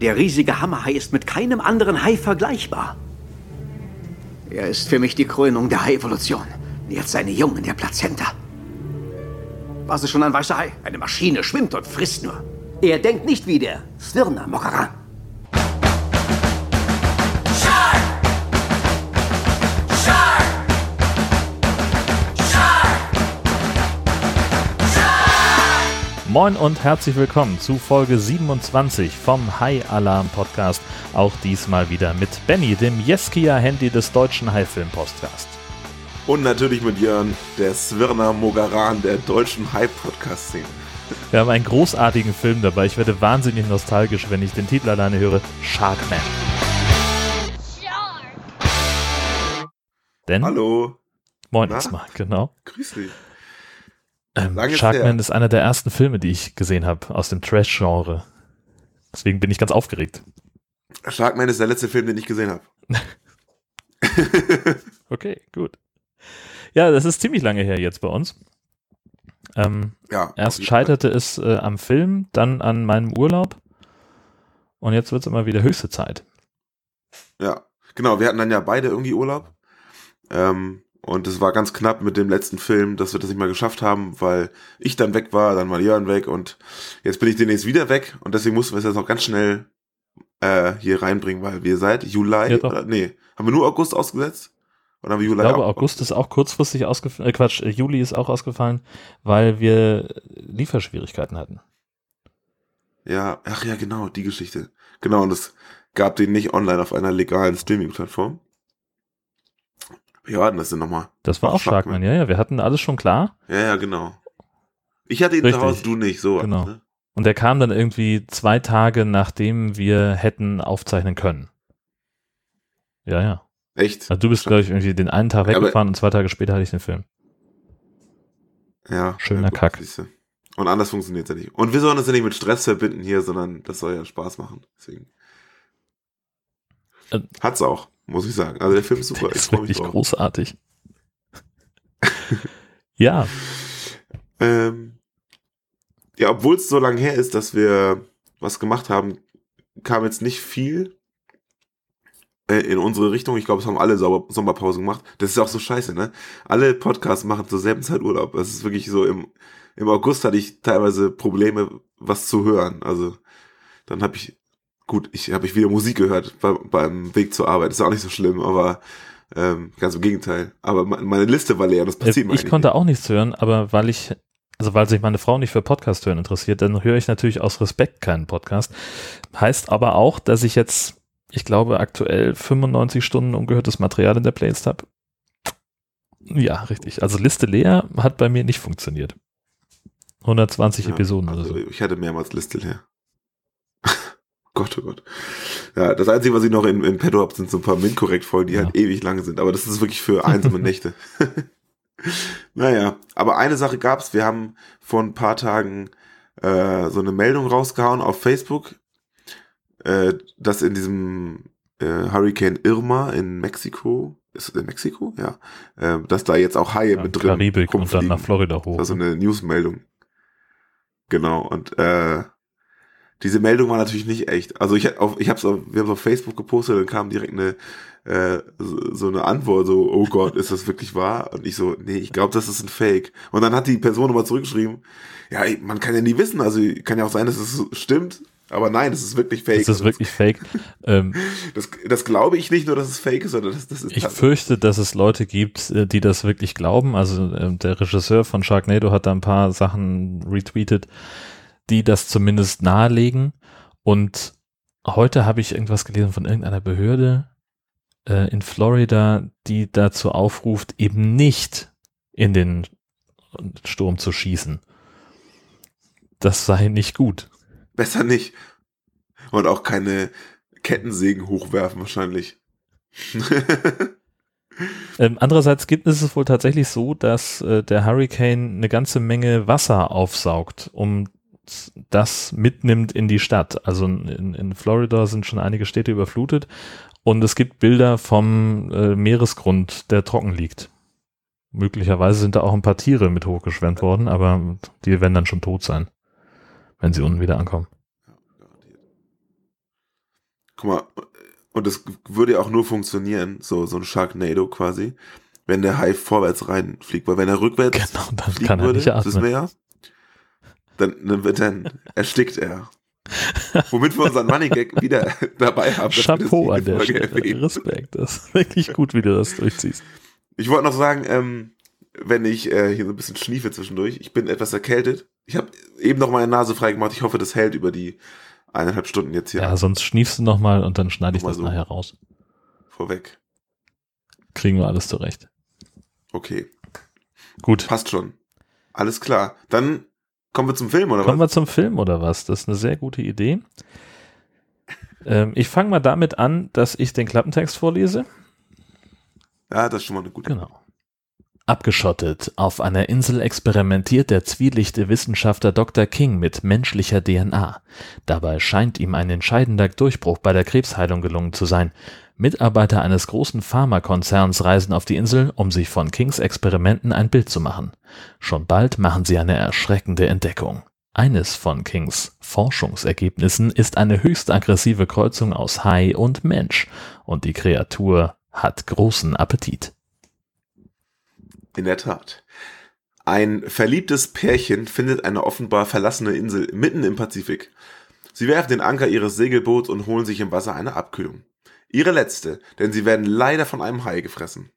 Der riesige Hammerhai ist mit keinem anderen Hai vergleichbar. Er ist für mich die Krönung der Hai-Evolution. Jetzt seine Jungen der Plazenta. Was ist schon ein weißer Hai? Eine Maschine schwimmt und frisst nur. Er denkt nicht wie der Svirna Mokaran. Moin und herzlich willkommen zu Folge 27 vom High Alarm Podcast. Auch diesmal wieder mit Benny, dem Jeskia-Handy des deutschen High-Film-Podcasts. Und natürlich mit Jörn, der Svirna Mogaran der deutschen High-Podcast-Szene. Wir haben einen großartigen Film dabei. Ich werde wahnsinnig nostalgisch, wenn ich den Titel alleine höre. Sharkman. Shark. Denn? Hallo. Moin erstmal, genau. Grüß dich. Ähm, Sharkman ist einer der ersten Filme, die ich gesehen habe aus dem Trash-Genre. Deswegen bin ich ganz aufgeregt. Sharkman ist der letzte Film, den ich gesehen habe. okay, gut. Ja, das ist ziemlich lange her jetzt bei uns. Ähm, ja, erst scheiterte Fall. es äh, am Film, dann an meinem Urlaub und jetzt wird es immer wieder höchste Zeit. Ja, genau. Wir hatten dann ja beide irgendwie Urlaub. Ähm, und es war ganz knapp mit dem letzten Film, dass wir das nicht mal geschafft haben, weil ich dann weg war, dann war Jörn weg und jetzt bin ich demnächst wieder weg und deswegen mussten wir es jetzt noch ganz schnell äh, hier reinbringen, weil wir seit Juli, ja, oder, nee, haben wir nur August ausgesetzt? Oder haben wir Juli ich glaube, August ist auch kurzfristig ausgefallen, äh, Quatsch, äh, Juli ist auch ausgefallen, weil wir Lieferschwierigkeiten hatten. Ja, ach ja, genau, die Geschichte. Genau, und es gab den nicht online auf einer legalen Streaming-Plattform. Wie war denn das denn nochmal? Das war auch Sharkman. Sharkman, ja, ja. Wir hatten alles schon klar. Ja, ja, genau. Ich hatte ihn Richtig. zu Hause, du nicht, so. Genau. Ne? Und der kam dann irgendwie zwei Tage, nachdem wir hätten aufzeichnen können. Ja, ja. Echt? Also du bist, glaube ich, irgendwie den einen Tag weggefahren ja, und zwei Tage später hatte ich den Film. Ja. Schöner ja, Kack. Und anders funktioniert es ja nicht. Und wir sollen das ja nicht mit Stress verbinden hier, sondern das soll ja Spaß machen. Deswegen. Äh, Hat's auch muss ich sagen. Also der Film ist super. Der ist wirklich großartig. ja. Ähm, ja, obwohl es so lange her ist, dass wir was gemacht haben, kam jetzt nicht viel äh, in unsere Richtung. Ich glaube, es haben alle Sauber Sommerpause gemacht. Das ist auch so scheiße, ne? Alle Podcasts machen zur selben Zeit Urlaub. Es ist wirklich so, im, im August hatte ich teilweise Probleme, was zu hören. Also dann habe ich gut, ich habe ich wieder Musik gehört bei, beim Weg zur Arbeit. Ist auch nicht so schlimm, aber ähm, ganz im Gegenteil. Aber meine Liste war leer, das passiert mir Ich konnte auch nichts hören, aber weil ich, also weil sich meine Frau nicht für Podcast hören interessiert, dann höre ich natürlich aus Respekt keinen Podcast. Heißt aber auch, dass ich jetzt, ich glaube, aktuell 95 Stunden ungehörtes Material in der Playlist habe. Ja, richtig. Also Liste leer hat bei mir nicht funktioniert. 120 ja, Episoden also oder so. Ich hatte mehrmals Liste leer. Gott, oh Gott. Ja, das Einzige, was ich noch in, in petto habe, sind so ein paar MINT-Korrekt-Folgen, die ja. halt ewig lang sind. Aber das ist wirklich für einsame Nächte. naja, aber eine Sache gab's. Wir haben vor ein paar Tagen äh, so eine Meldung rausgehauen auf Facebook, äh, dass in diesem äh, Hurricane Irma in Mexiko, ist es in Mexiko? Ja. Äh, dass da jetzt auch Haie ja, mit drin Karibik und dann nach Florida hoch. Das ist so eine Newsmeldung. Genau, und äh, diese Meldung war natürlich nicht echt. Also ich auf, ich hab's auf, wir haben auf Facebook gepostet, dann kam direkt eine äh, so, so eine Antwort, so, oh Gott, ist das wirklich wahr? Und ich so, nee, ich glaube, das ist ein Fake. Und dann hat die Person nochmal zurückgeschrieben, ja, man kann ja nie wissen, also kann ja auch sein, dass es stimmt, aber nein, das ist wirklich fake. Das ist wirklich fake. ähm, das, das glaube ich nicht nur, dass es fake ist, sondern das, das ist. Ich fürchte, dass es Leute gibt, äh, die das wirklich glauben. Also äh, der Regisseur von Sharknado hat da ein paar Sachen retweetet die das zumindest nahelegen. Und heute habe ich irgendwas gelesen von irgendeiner Behörde äh, in Florida, die dazu aufruft, eben nicht in den Sturm zu schießen. Das sei nicht gut. Besser nicht. Und auch keine Kettensägen hochwerfen wahrscheinlich. ähm, andererseits gibt es es wohl tatsächlich so, dass äh, der Hurricane eine ganze Menge Wasser aufsaugt, um das mitnimmt in die Stadt. Also in, in Florida sind schon einige Städte überflutet und es gibt Bilder vom äh, Meeresgrund, der trocken liegt. Möglicherweise sind da auch ein paar Tiere mit hochgeschwemmt worden, aber die werden dann schon tot sein, wenn sie unten wieder ankommen. guck mal, und das würde ja auch nur funktionieren, so, so ein Sharknado quasi, wenn der Hai vorwärts reinfliegt, weil wenn er rückwärts Genau, dann fliegen kann er würde, nicht atmen. das Meer, dann, dann wird dann erstickt er. Womit wir unseren Money Gag wieder dabei haben. Chapeau an der Stelle. Respekt. Das ist wirklich gut, wie du das durchziehst. Ich wollte noch sagen, ähm, wenn ich äh, hier so ein bisschen schniefe zwischendurch, ich bin etwas erkältet. Ich habe eben noch meine Nase frei gemacht. Ich hoffe, das hält über die eineinhalb Stunden jetzt hier Ja, sonst schniefst du nochmal und dann schneide ich das so. nachher raus. vorweg. Kriegen wir alles zurecht. Okay, Gut. passt schon. Alles klar. Dann kommen wir zum Film, oder Kommen was? wir zum Film oder was? Das ist eine sehr gute Idee. Ähm, ich fange mal damit an, dass ich den Klappentext vorlese. Ja, das ist schon mal eine gute Genau. Abgeschottet auf einer Insel experimentiert der zwielichte Wissenschaftler Dr. King mit menschlicher DNA. Dabei scheint ihm ein entscheidender Durchbruch bei der Krebsheilung gelungen zu sein. Mitarbeiter eines großen Pharmakonzerns reisen auf die Insel, um sich von Kings Experimenten ein Bild zu machen. Schon bald machen sie eine erschreckende Entdeckung. Eines von Kings Forschungsergebnissen ist eine höchst aggressive Kreuzung aus Hai und Mensch, und die Kreatur hat großen Appetit. In der Tat. Ein verliebtes Pärchen findet eine offenbar verlassene Insel mitten im Pazifik. Sie werfen den Anker ihres Segelboots und holen sich im Wasser eine Abkühlung. Ihre letzte, denn sie werden leider von einem Hai gefressen.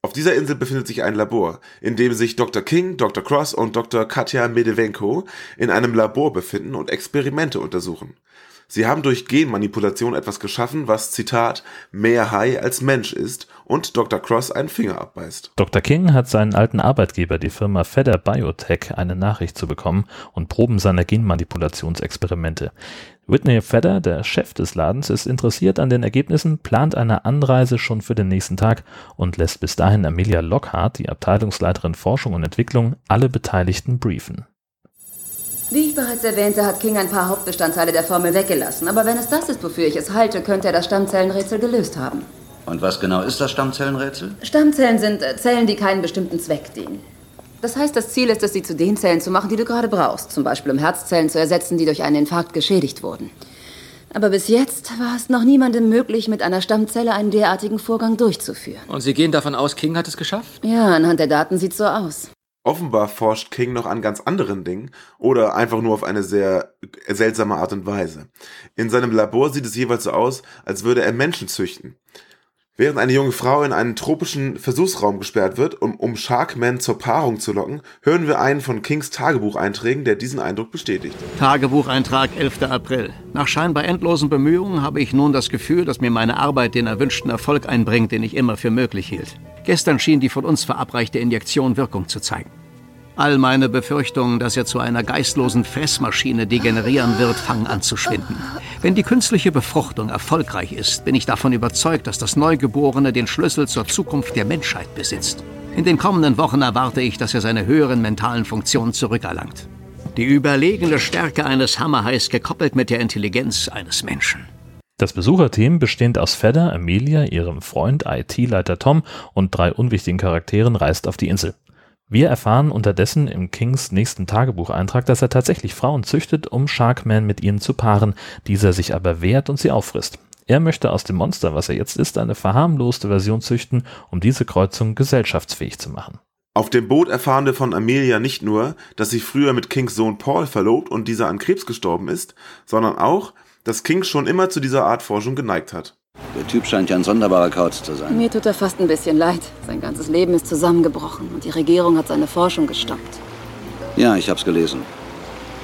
Auf dieser Insel befindet sich ein Labor, in dem sich Dr. King, Dr. Cross und Dr. Katja Medevenko in einem Labor befinden und Experimente untersuchen. Sie haben durch Genmanipulation etwas geschaffen, was, Zitat, mehr Hai als Mensch ist und Dr. Cross einen Finger abbeißt. Dr. King hat seinen alten Arbeitgeber, die Firma Fedder Biotech, eine Nachricht zu bekommen und Proben seiner Genmanipulationsexperimente. Whitney Fedder, der Chef des Ladens, ist interessiert an den Ergebnissen, plant eine Anreise schon für den nächsten Tag und lässt bis dahin Amelia Lockhart, die Abteilungsleiterin Forschung und Entwicklung, alle Beteiligten briefen. Wie ich bereits erwähnte, hat King ein paar Hauptbestandteile der Formel weggelassen. Aber wenn es das ist, wofür ich es halte, könnte er das Stammzellenrätsel gelöst haben. Und was genau ist das Stammzellenrätsel? Stammzellen sind äh, Zellen, die keinen bestimmten Zweck dienen. Das heißt, das Ziel ist es, sie zu den Zellen zu machen, die du gerade brauchst. Zum Beispiel, um Herzzellen zu ersetzen, die durch einen Infarkt geschädigt wurden. Aber bis jetzt war es noch niemandem möglich, mit einer Stammzelle einen derartigen Vorgang durchzuführen. Und Sie gehen davon aus, King hat es geschafft? Ja, anhand der Daten sieht so aus. Offenbar forscht King noch an ganz anderen Dingen oder einfach nur auf eine sehr seltsame Art und Weise. In seinem Labor sieht es jeweils so aus, als würde er Menschen züchten. Während eine junge Frau in einen tropischen Versuchsraum gesperrt wird, um, um Sharkman zur Paarung zu locken, hören wir einen von Kings Tagebucheinträgen, der diesen Eindruck bestätigt. Tagebucheintrag 11. April. Nach scheinbar endlosen Bemühungen habe ich nun das Gefühl, dass mir meine Arbeit den erwünschten Erfolg einbringt, den ich immer für möglich hielt. Gestern schien die von uns verabreichte Injektion Wirkung zu zeigen. All meine Befürchtungen, dass er zu einer geistlosen Fressmaschine degenerieren wird, fangen an zu schwinden. Wenn die künstliche Befruchtung erfolgreich ist, bin ich davon überzeugt, dass das Neugeborene den Schlüssel zur Zukunft der Menschheit besitzt. In den kommenden Wochen erwarte ich, dass er seine höheren mentalen Funktionen zurückerlangt. Die überlegene Stärke eines Hammerhais gekoppelt mit der Intelligenz eines Menschen. Das Besucherteam, bestehend aus Fedder, Amelia, ihrem Freund, IT-Leiter Tom und drei unwichtigen Charakteren, reist auf die Insel. Wir erfahren unterdessen im Kings nächsten Tagebucheintrag, dass er tatsächlich Frauen züchtet, um Sharkman mit ihnen zu paaren, dieser sich aber wehrt und sie auffrisst. Er möchte aus dem Monster, was er jetzt ist, eine verharmloste Version züchten, um diese Kreuzung gesellschaftsfähig zu machen. Auf dem Boot erfahren wir von Amelia nicht nur, dass sie früher mit Kings Sohn Paul verlobt und dieser an Krebs gestorben ist, sondern auch, dass King schon immer zu dieser Art Forschung geneigt hat. Der Typ scheint ja ein sonderbarer Kauz zu sein. Mir tut er fast ein bisschen leid. Sein ganzes Leben ist zusammengebrochen und die Regierung hat seine Forschung gestoppt. Ja, ich hab's gelesen.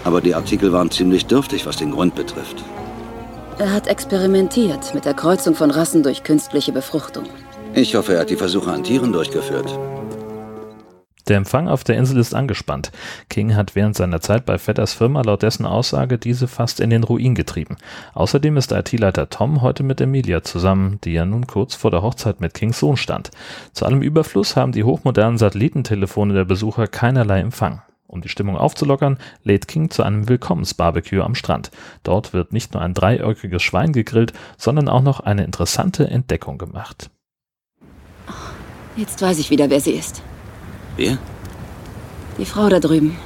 Aber die Artikel waren ziemlich dürftig, was den Grund betrifft. Er hat experimentiert mit der Kreuzung von Rassen durch künstliche Befruchtung. Ich hoffe, er hat die Versuche an Tieren durchgeführt. Der Empfang auf der Insel ist angespannt. King hat während seiner Zeit bei Fedders Firma laut dessen Aussage diese fast in den Ruin getrieben. Außerdem ist IT-Leiter Tom heute mit Emilia zusammen, die ja nun kurz vor der Hochzeit mit Kings Sohn stand. Zu allem Überfluss haben die hochmodernen Satellitentelefone der Besucher keinerlei Empfang. Um die Stimmung aufzulockern, lädt King zu einem Willkommensbarbecue am Strand. Dort wird nicht nur ein dreiäugiges Schwein gegrillt, sondern auch noch eine interessante Entdeckung gemacht. Jetzt weiß ich wieder, wer sie ist. Wer? Die Frau da drüben.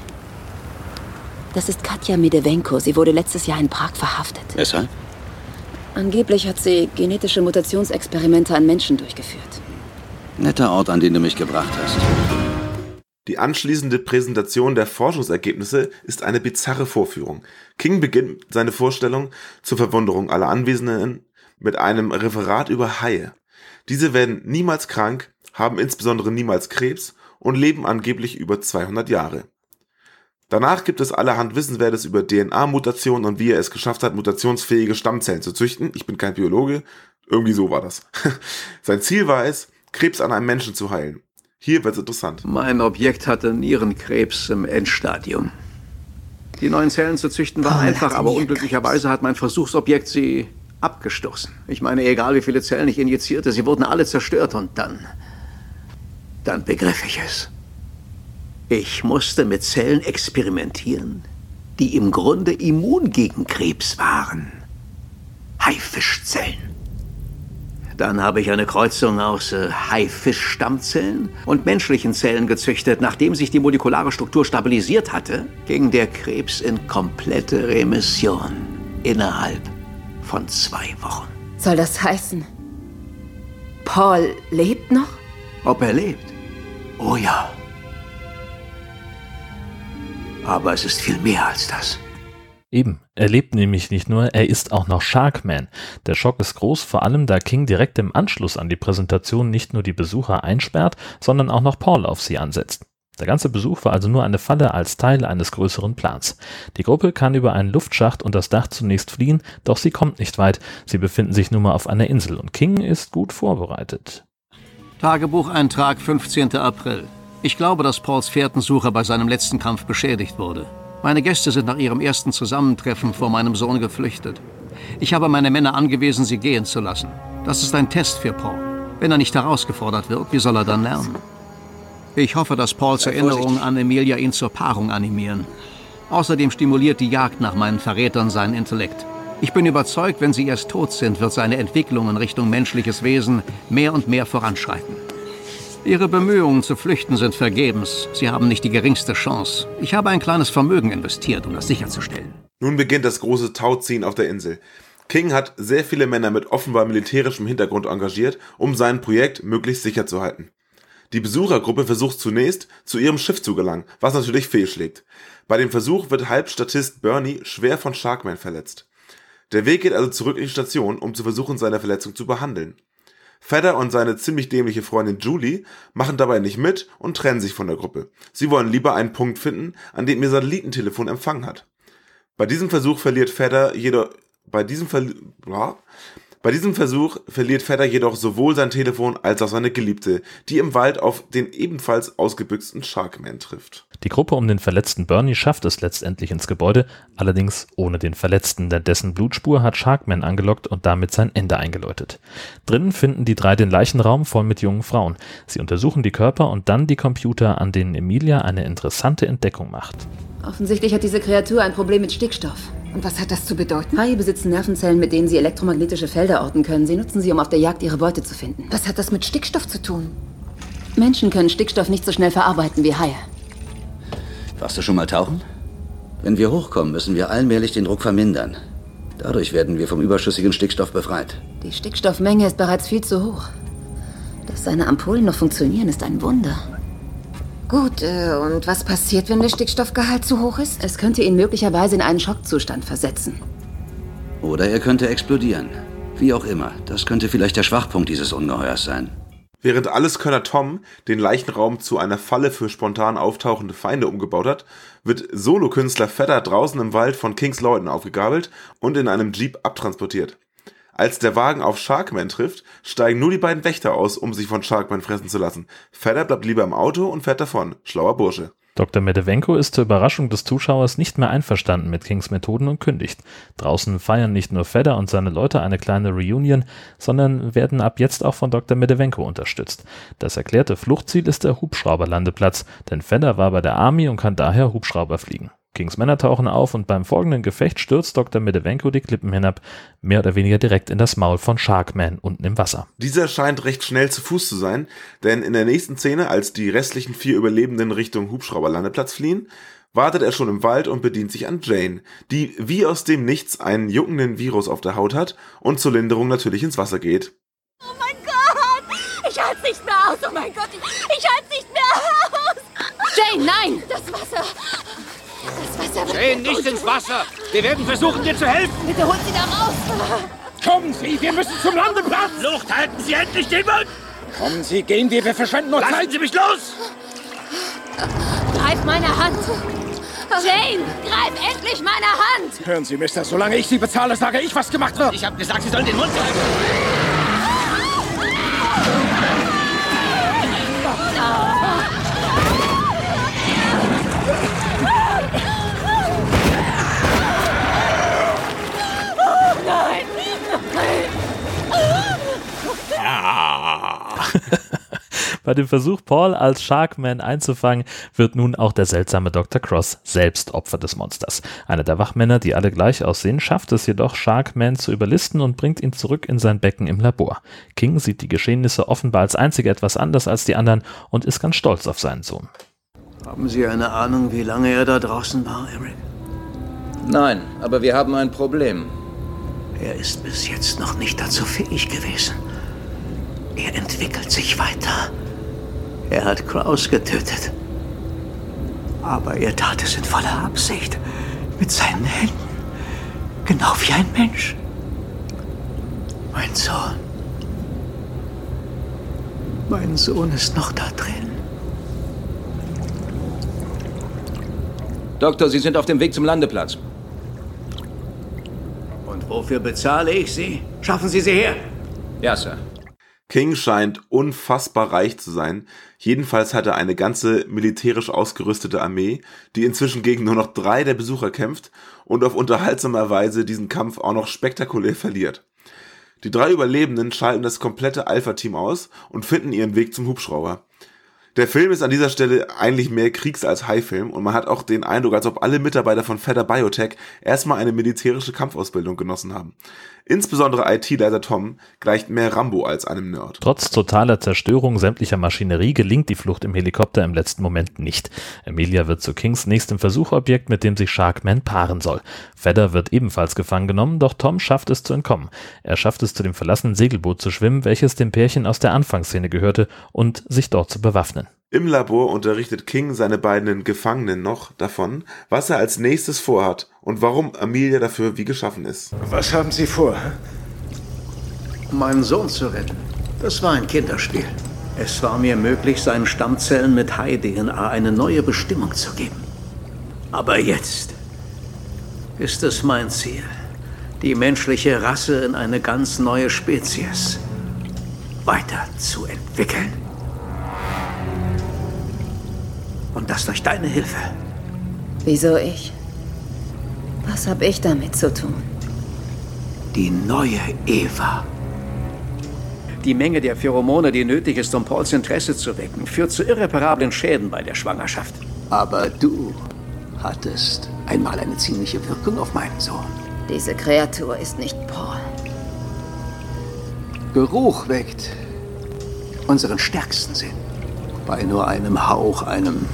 Das ist Katja Medevenko. Sie wurde letztes Jahr in Prag verhaftet. Weshalb? Angeblich hat sie genetische Mutationsexperimente an Menschen durchgeführt. Netter Ort, an den du mich gebracht hast. Die anschließende Präsentation der Forschungsergebnisse ist eine bizarre Vorführung. King beginnt seine Vorstellung zur Verwunderung aller Anwesenden mit einem Referat über Haie. Diese werden niemals krank, haben insbesondere niemals Krebs und leben angeblich über 200 Jahre. Danach gibt es allerhand Wissenswertes über DNA-Mutationen und wie er es geschafft hat, mutationsfähige Stammzellen zu züchten. Ich bin kein Biologe, irgendwie so war das. Sein Ziel war es, Krebs an einem Menschen zu heilen. Hier wird's interessant. Mein Objekt hatte Nierenkrebs im Endstadium. Die neuen Zellen zu züchten war einfach, aber unglücklicherweise hat mein Versuchsobjekt sie abgestoßen. Ich meine, egal wie viele Zellen ich injizierte, sie wurden alle zerstört und dann. Dann begriff ich es. Ich musste mit Zellen experimentieren, die im Grunde immun gegen Krebs waren. Haifischzellen. Dann habe ich eine Kreuzung aus äh, Haifischstammzellen und menschlichen Zellen gezüchtet. Nachdem sich die molekulare Struktur stabilisiert hatte, ging der Krebs in komplette Remission innerhalb von zwei Wochen. Soll das heißen, Paul lebt noch? Ob er lebt? Oh ja. Aber es ist viel mehr als das. Eben, er lebt nämlich nicht nur, er ist auch noch Sharkman. Der Schock ist groß, vor allem da King direkt im Anschluss an die Präsentation nicht nur die Besucher einsperrt, sondern auch noch Paul auf sie ansetzt. Der ganze Besuch war also nur eine Falle als Teil eines größeren Plans. Die Gruppe kann über einen Luftschacht und das Dach zunächst fliehen, doch sie kommt nicht weit. Sie befinden sich nun mal auf einer Insel und King ist gut vorbereitet. Tagebucheintrag 15. April. Ich glaube, dass Pauls Fährtensucher bei seinem letzten Kampf beschädigt wurde. Meine Gäste sind nach ihrem ersten Zusammentreffen vor meinem Sohn geflüchtet. Ich habe meine Männer angewiesen, sie gehen zu lassen. Das ist ein Test für Paul. Wenn er nicht herausgefordert wird, wie soll er dann lernen? Ich hoffe, dass Pauls Erinnerungen an Emilia ihn zur Paarung animieren. Außerdem stimuliert die Jagd nach meinen Verrätern seinen Intellekt. Ich bin überzeugt, wenn sie erst tot sind, wird seine Entwicklung in Richtung menschliches Wesen mehr und mehr voranschreiten. Ihre Bemühungen zu flüchten sind vergebens. Sie haben nicht die geringste Chance. Ich habe ein kleines Vermögen investiert, um das sicherzustellen. Nun beginnt das große Tauziehen auf der Insel. King hat sehr viele Männer mit offenbar militärischem Hintergrund engagiert, um sein Projekt möglichst sicher zu halten. Die Besuchergruppe versucht zunächst, zu ihrem Schiff zu gelangen, was natürlich fehlschlägt. Bei dem Versuch wird Halbstatist Bernie schwer von Sharkman verletzt. Der Weg geht also zurück in die Station, um zu versuchen, seine Verletzung zu behandeln. Fedder und seine ziemlich dämliche Freundin Julie machen dabei nicht mit und trennen sich von der Gruppe. Sie wollen lieber einen Punkt finden, an dem ihr Satellitentelefon Empfang hat. Bei diesem Versuch verliert Fedder jedoch bei diesem Ver bei diesem Versuch verliert Fedder jedoch sowohl sein Telefon als auch seine Geliebte, die im Wald auf den ebenfalls ausgebüxten Sharkman trifft. Die Gruppe um den verletzten Bernie schafft es letztendlich ins Gebäude, allerdings ohne den Verletzten, denn dessen Blutspur hat Sharkman angelockt und damit sein Ende eingeläutet. Drinnen finden die drei den Leichenraum voll mit jungen Frauen. Sie untersuchen die Körper und dann die Computer, an denen Emilia eine interessante Entdeckung macht. Offensichtlich hat diese Kreatur ein Problem mit Stickstoff. Und was hat das zu bedeuten? Haie besitzen Nervenzellen, mit denen sie elektromagnetische Felder orten können. Sie nutzen sie, um auf der Jagd ihre Beute zu finden. Was hat das mit Stickstoff zu tun? Menschen können Stickstoff nicht so schnell verarbeiten wie Haie. Warst du schon mal tauchen? Wenn wir hochkommen, müssen wir allmählich den Druck vermindern. Dadurch werden wir vom überschüssigen Stickstoff befreit. Die Stickstoffmenge ist bereits viel zu hoch. Dass seine Ampullen noch funktionieren, ist ein Wunder. Gut, äh, und was passiert, wenn der Stickstoffgehalt zu hoch ist? Es könnte ihn möglicherweise in einen Schockzustand versetzen. Oder er könnte explodieren. Wie auch immer, das könnte vielleicht der Schwachpunkt dieses Ungeheuers sein. Während Alleskönner Tom den Leichenraum zu einer Falle für spontan auftauchende Feinde umgebaut hat, wird Solokünstler Fedder draußen im Wald von Kings Leuten aufgegabelt und in einem Jeep abtransportiert. Als der Wagen auf Sharkman trifft, steigen nur die beiden Wächter aus, um sich von Sharkman fressen zu lassen. Fedder bleibt lieber im Auto und fährt davon. Schlauer Bursche. Dr. Medevenko ist zur Überraschung des Zuschauers nicht mehr einverstanden mit Kings Methoden und kündigt. Draußen feiern nicht nur Fedder und seine Leute eine kleine Reunion, sondern werden ab jetzt auch von Dr. Medevenko unterstützt. Das erklärte Fluchtziel ist der Hubschrauberlandeplatz, denn Fedder war bei der Army und kann daher Hubschrauber fliegen. Kings Männer tauchen auf und beim folgenden Gefecht stürzt Dr. Medevenko die Klippen hinab, mehr oder weniger direkt in das Maul von Sharkman unten im Wasser. Dieser scheint recht schnell zu Fuß zu sein, denn in der nächsten Szene, als die restlichen vier Überlebenden Richtung Hubschrauberlandeplatz fliehen, wartet er schon im Wald und bedient sich an Jane, die wie aus dem Nichts einen juckenden Virus auf der Haut hat und zur Linderung natürlich ins Wasser geht. Oh mein Gott! Ich halte nicht mehr aus! Oh mein Gott! Ich, ich halte nicht mehr aus! Jane, nein! Das Wasser! Wasser Jane, nicht ins Wasser! Wir werden versuchen, dir zu helfen! Bitte holt sie da raus! Kommen Sie, wir müssen zum Landeplatz! Luft, halten Sie endlich den Mund! Kommen Sie, gehen wir, wir verschwenden nur Zeit! Lassen Sie mich los! Greif meine Hand! Jane, greif endlich meine Hand! Hören Sie, Mister, solange ich Sie bezahle, sage ich, was gemacht wird! Ich habe gesagt, Sie sollen den Mund halten! Bei dem Versuch, Paul als Sharkman einzufangen, wird nun auch der seltsame Dr. Cross selbst Opfer des Monsters. Einer der Wachmänner, die alle gleich aussehen, schafft es jedoch, Sharkman zu überlisten und bringt ihn zurück in sein Becken im Labor. King sieht die Geschehnisse offenbar als einziger etwas anders als die anderen und ist ganz stolz auf seinen Sohn. Haben Sie eine Ahnung, wie lange er da draußen war, Eric? Nein, aber wir haben ein Problem. Er ist bis jetzt noch nicht dazu fähig gewesen. Er entwickelt sich weiter. Er hat Kraus getötet. Aber er tat es in voller Absicht. Mit seinen Händen. Genau wie ein Mensch. Mein Sohn. Mein Sohn ist noch da drin. Doktor, Sie sind auf dem Weg zum Landeplatz. Und wofür bezahle ich Sie? Schaffen Sie sie her! Ja, Sir. King scheint unfassbar reich zu sein. Jedenfalls hat er eine ganze militärisch ausgerüstete Armee, die inzwischen gegen nur noch drei der Besucher kämpft und auf unterhaltsame Weise diesen Kampf auch noch spektakulär verliert. Die drei Überlebenden schalten das komplette Alpha-Team aus und finden ihren Weg zum Hubschrauber. Der Film ist an dieser Stelle eigentlich mehr Kriegs- als High-Film und man hat auch den Eindruck, als ob alle Mitarbeiter von Fedder Biotech erstmal eine militärische Kampfausbildung genossen haben. Insbesondere IT-Leiter Tom gleicht mehr Rambo als einem Nerd. Trotz totaler Zerstörung sämtlicher Maschinerie gelingt die Flucht im Helikopter im letzten Moment nicht. Emilia wird zu Kings nächstem Versuchobjekt, mit dem sich Sharkman paaren soll. Fedder wird ebenfalls gefangen genommen, doch Tom schafft es zu entkommen. Er schafft es zu dem verlassenen Segelboot zu schwimmen, welches dem Pärchen aus der Anfangsszene gehörte, und sich dort zu bewaffnen. Im Labor unterrichtet King seine beiden Gefangenen noch davon, was er als nächstes vorhat und warum Amelia dafür wie geschaffen ist. Was haben Sie vor? Meinen Sohn zu retten. Das war ein Kinderspiel. Es war mir möglich, seinen Stammzellen mit Hai-DNA eine neue Bestimmung zu geben. Aber jetzt ist es mein Ziel, die menschliche Rasse in eine ganz neue Spezies weiterzuentwickeln. Und das durch deine Hilfe. Wieso ich? Was habe ich damit zu tun? Die neue Eva. Die Menge der Pheromone, die nötig ist, um Pauls Interesse zu wecken, führt zu irreparablen Schäden bei der Schwangerschaft. Aber du hattest einmal eine ziemliche Wirkung auf meinen Sohn. Diese Kreatur ist nicht Paul. Geruch weckt unseren stärksten Sinn. Bei nur einem Hauch, einem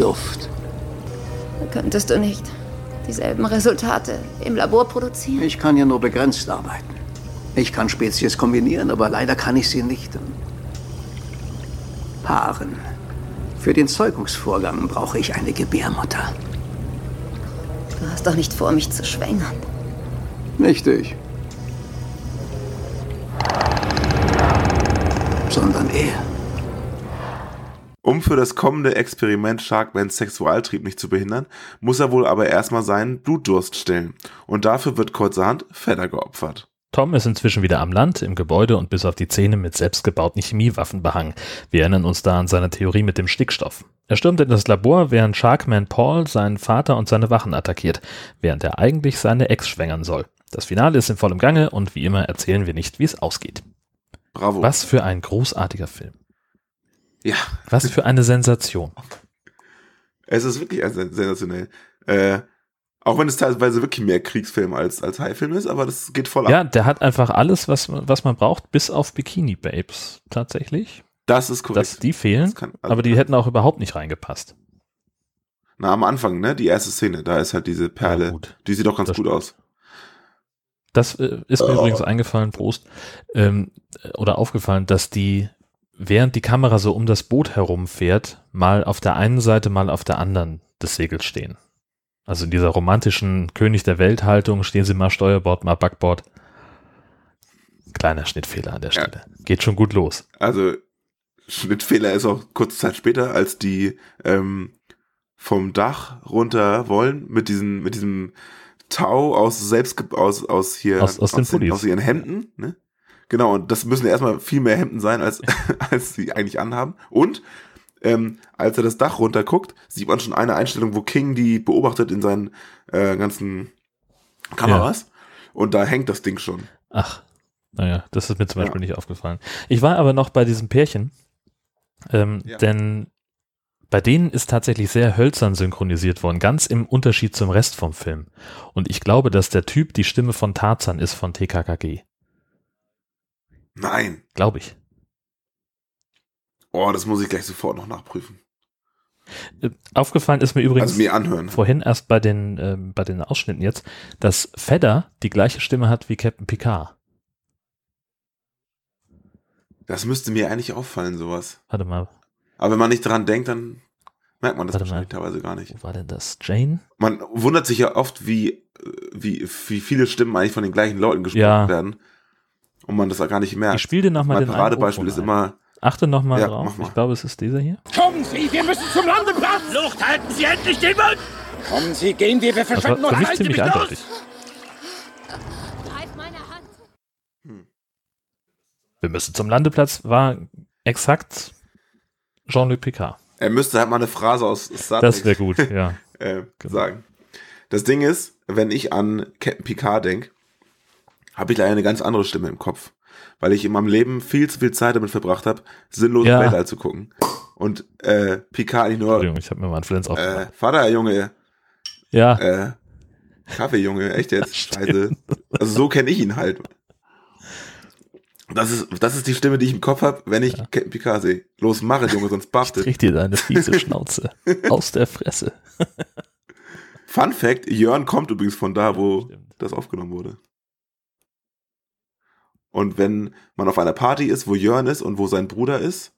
Duft. Könntest du nicht dieselben Resultate im Labor produzieren? Ich kann ja nur begrenzt arbeiten. Ich kann Spezies kombinieren, aber leider kann ich sie nicht paaren. Für den Zeugungsvorgang brauche ich eine Gebärmutter. Du hast doch nicht vor, mich zu schwängern. Nicht ich. Sondern er. Um für das kommende Experiment Sharkmans Sexualtrieb nicht zu behindern, muss er wohl aber erstmal seinen Blutdurst stillen. Und dafür wird kurzerhand Fedder geopfert. Tom ist inzwischen wieder am Land, im Gebäude und bis auf die Zähne mit selbstgebauten Chemiewaffen behangen. Wir erinnern uns da an seine Theorie mit dem Stickstoff. Er stürmt in das Labor, während Sharkman Paul seinen Vater und seine Wachen attackiert, während er eigentlich seine Ex schwängern soll. Das Finale ist in vollem Gange und wie immer erzählen wir nicht, wie es ausgeht. Bravo. Was für ein großartiger Film. Ja, Was für eine Sensation. es ist wirklich sen- sensationell. Äh, auch wenn es teilweise wirklich mehr Kriegsfilm als, als High-Film ist, aber das geht voll ab. Ja, der hat einfach alles, was, was man braucht, bis auf Bikini Babes tatsächlich. Das ist korrekt. Dass die fehlen, Das kann- also- aber die hätten auch überhaupt nicht reingepasst. Na, am Anfang, ne? Die erste Szene, da ist halt diese Perle. Ja, gut. Die sieht doch ganz Das gut stimmt. aus. Das äh, ist mir übrigens eingefallen, Prost, ähm, oder aufgefallen, dass die, während die Kamera so um das Boot herumfährt, mal auf der einen Seite, mal auf der anderen des Segels stehen. Also in dieser romantischen König der Welt Haltung stehen sie mal Steuerbord, mal Backbord. Kleiner Schnittfehler an der Ja. Stelle. Geht schon gut los. Also, Schnittfehler ist auch kurze Zeit später, als die ähm, vom Dach runter wollen, mit diesem, mit diesem Tau aus selbst aus, aus hier Aus- aus den Pullis. aus ihren Hemden, ne? Genau, und das müssen ja erstmal viel mehr Hemden sein, als, als sie eigentlich anhaben. Und ähm, als er das Dach runter guckt, sieht man schon eine Einstellung, wo King die beobachtet in seinen äh, ganzen Kameras. Und da hängt das Ding schon. Ach, naja, das ist mir zum Ja. Beispiel nicht aufgefallen. Ich war aber noch bei diesem Pärchen, ähm, Ja. denn bei denen ist tatsächlich sehr hölzern synchronisiert worden, ganz im Unterschied zum Rest vom Film. Und ich glaube, dass der Typ die Stimme von Tarzan ist von TKKG. Nein. Glaube ich. Oh, das muss ich gleich sofort noch nachprüfen. Äh, Aufgefallen ist mir übrigens Also mir vorhin erst bei den, ähm, bei den Ausschnitten jetzt, dass Fedder die gleiche Stimme hat wie Captain Picard. Das müsste mir eigentlich auffallen, sowas. Warte mal, Aber wenn man nicht dran denkt, dann merkt man das Warte mal. teilweise gar nicht. wo war denn das? Jane? Man wundert sich ja oft, wie, äh, wie, wie viele Stimmen eigentlich von den gleichen Leuten gesprochen Ja. werden. Und man das auch gar nicht merkt. Ich spiele dir nochmal mein den Paradebeispiel ist immer, Achte nochmal Ja, drauf. mach mal. Ich glaube, es ist dieser hier. Kommen Sie, wir müssen zum Landeplatz! Luft, halten Sie endlich den Mund! Kommen Sie, gehen wir, wir war verschwinden mich halten ziemlich los! eindeutig. Greif meine Hand. Wir müssen zum Landeplatz war exakt Jean-Luc Picard. er müsste halt mal eine Phrase aus Star Das wäre gut, ja. äh, Genau. sagen. Das Ding ist, wenn ich an Captain Picard denke, habe ich leider eine ganz andere Stimme im Kopf. Weil ich in meinem Leben viel zu viel Zeit damit verbracht habe, sinnlos Ja. Weltall zu gucken. Und äh, Picard eigentlich nur, Entschuldigung, ich habe mir mal einen Flens äh, aufgemacht. Vater, Junge, Ja, äh, Kaffee, Junge, echt jetzt? Scheiße. Also so kenne ich ihn halt. Das ist, das ist die Stimme, die ich im Kopf habe, wenn ich Captain Picard sehe. Los, mach es, Junge, sonst bachtet. krieg dir deine fiese Schnauze aus der Fresse. Fun Fact, Jörn kommt übrigens von da, wo Stimmt. das aufgenommen wurde. Und wenn man auf einer Party ist, wo Jörn ist und wo sein Bruder ist,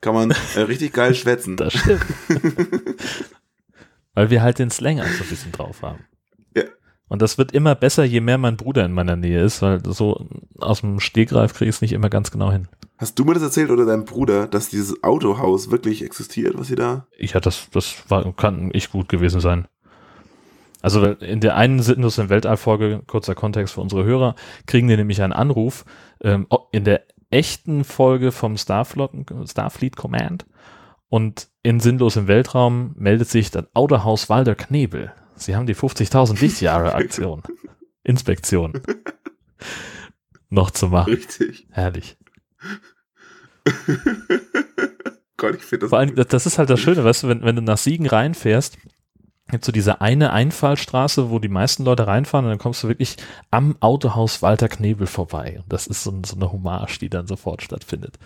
kann man äh, richtig geil schwätzen. Das stimmt. Weil wir halt den Slang auch so ein bisschen drauf haben. Ja. Und das wird immer besser, je mehr mein Bruder in meiner Nähe ist, weil so aus dem Stegreif kriege ich es nicht immer ganz genau hin. Hast du mir das erzählt oder dein Bruder, dass dieses Autohaus wirklich existiert, was sie da? Ja, das, das war, kann echt gut gewesen sein. Also in der einen Sinnlos im Weltall-Folge, kurzer Kontext für unsere Hörer, kriegen die nämlich einen Anruf. Ähm, in der echten Folge vom Starfleet, Starfleet Command und in Sinnlos im Weltraum meldet sich das Autohaus Walder Knebel. Sie haben die 50.000 Lichtjahre Aktion, Inspektion noch zu machen. Richtig. Herrlich. Gott, ich finde das. Vor allem, das, das ist halt das Schöne, weißt du, wenn, wenn du nach Siegen reinfährst, gibt so diese eine Einfallstraße, wo die meisten Leute reinfahren und dann kommst du wirklich am Autohaus Walter Knebel vorbei. Und das ist so, so eine Hommage, die dann sofort stattfindet.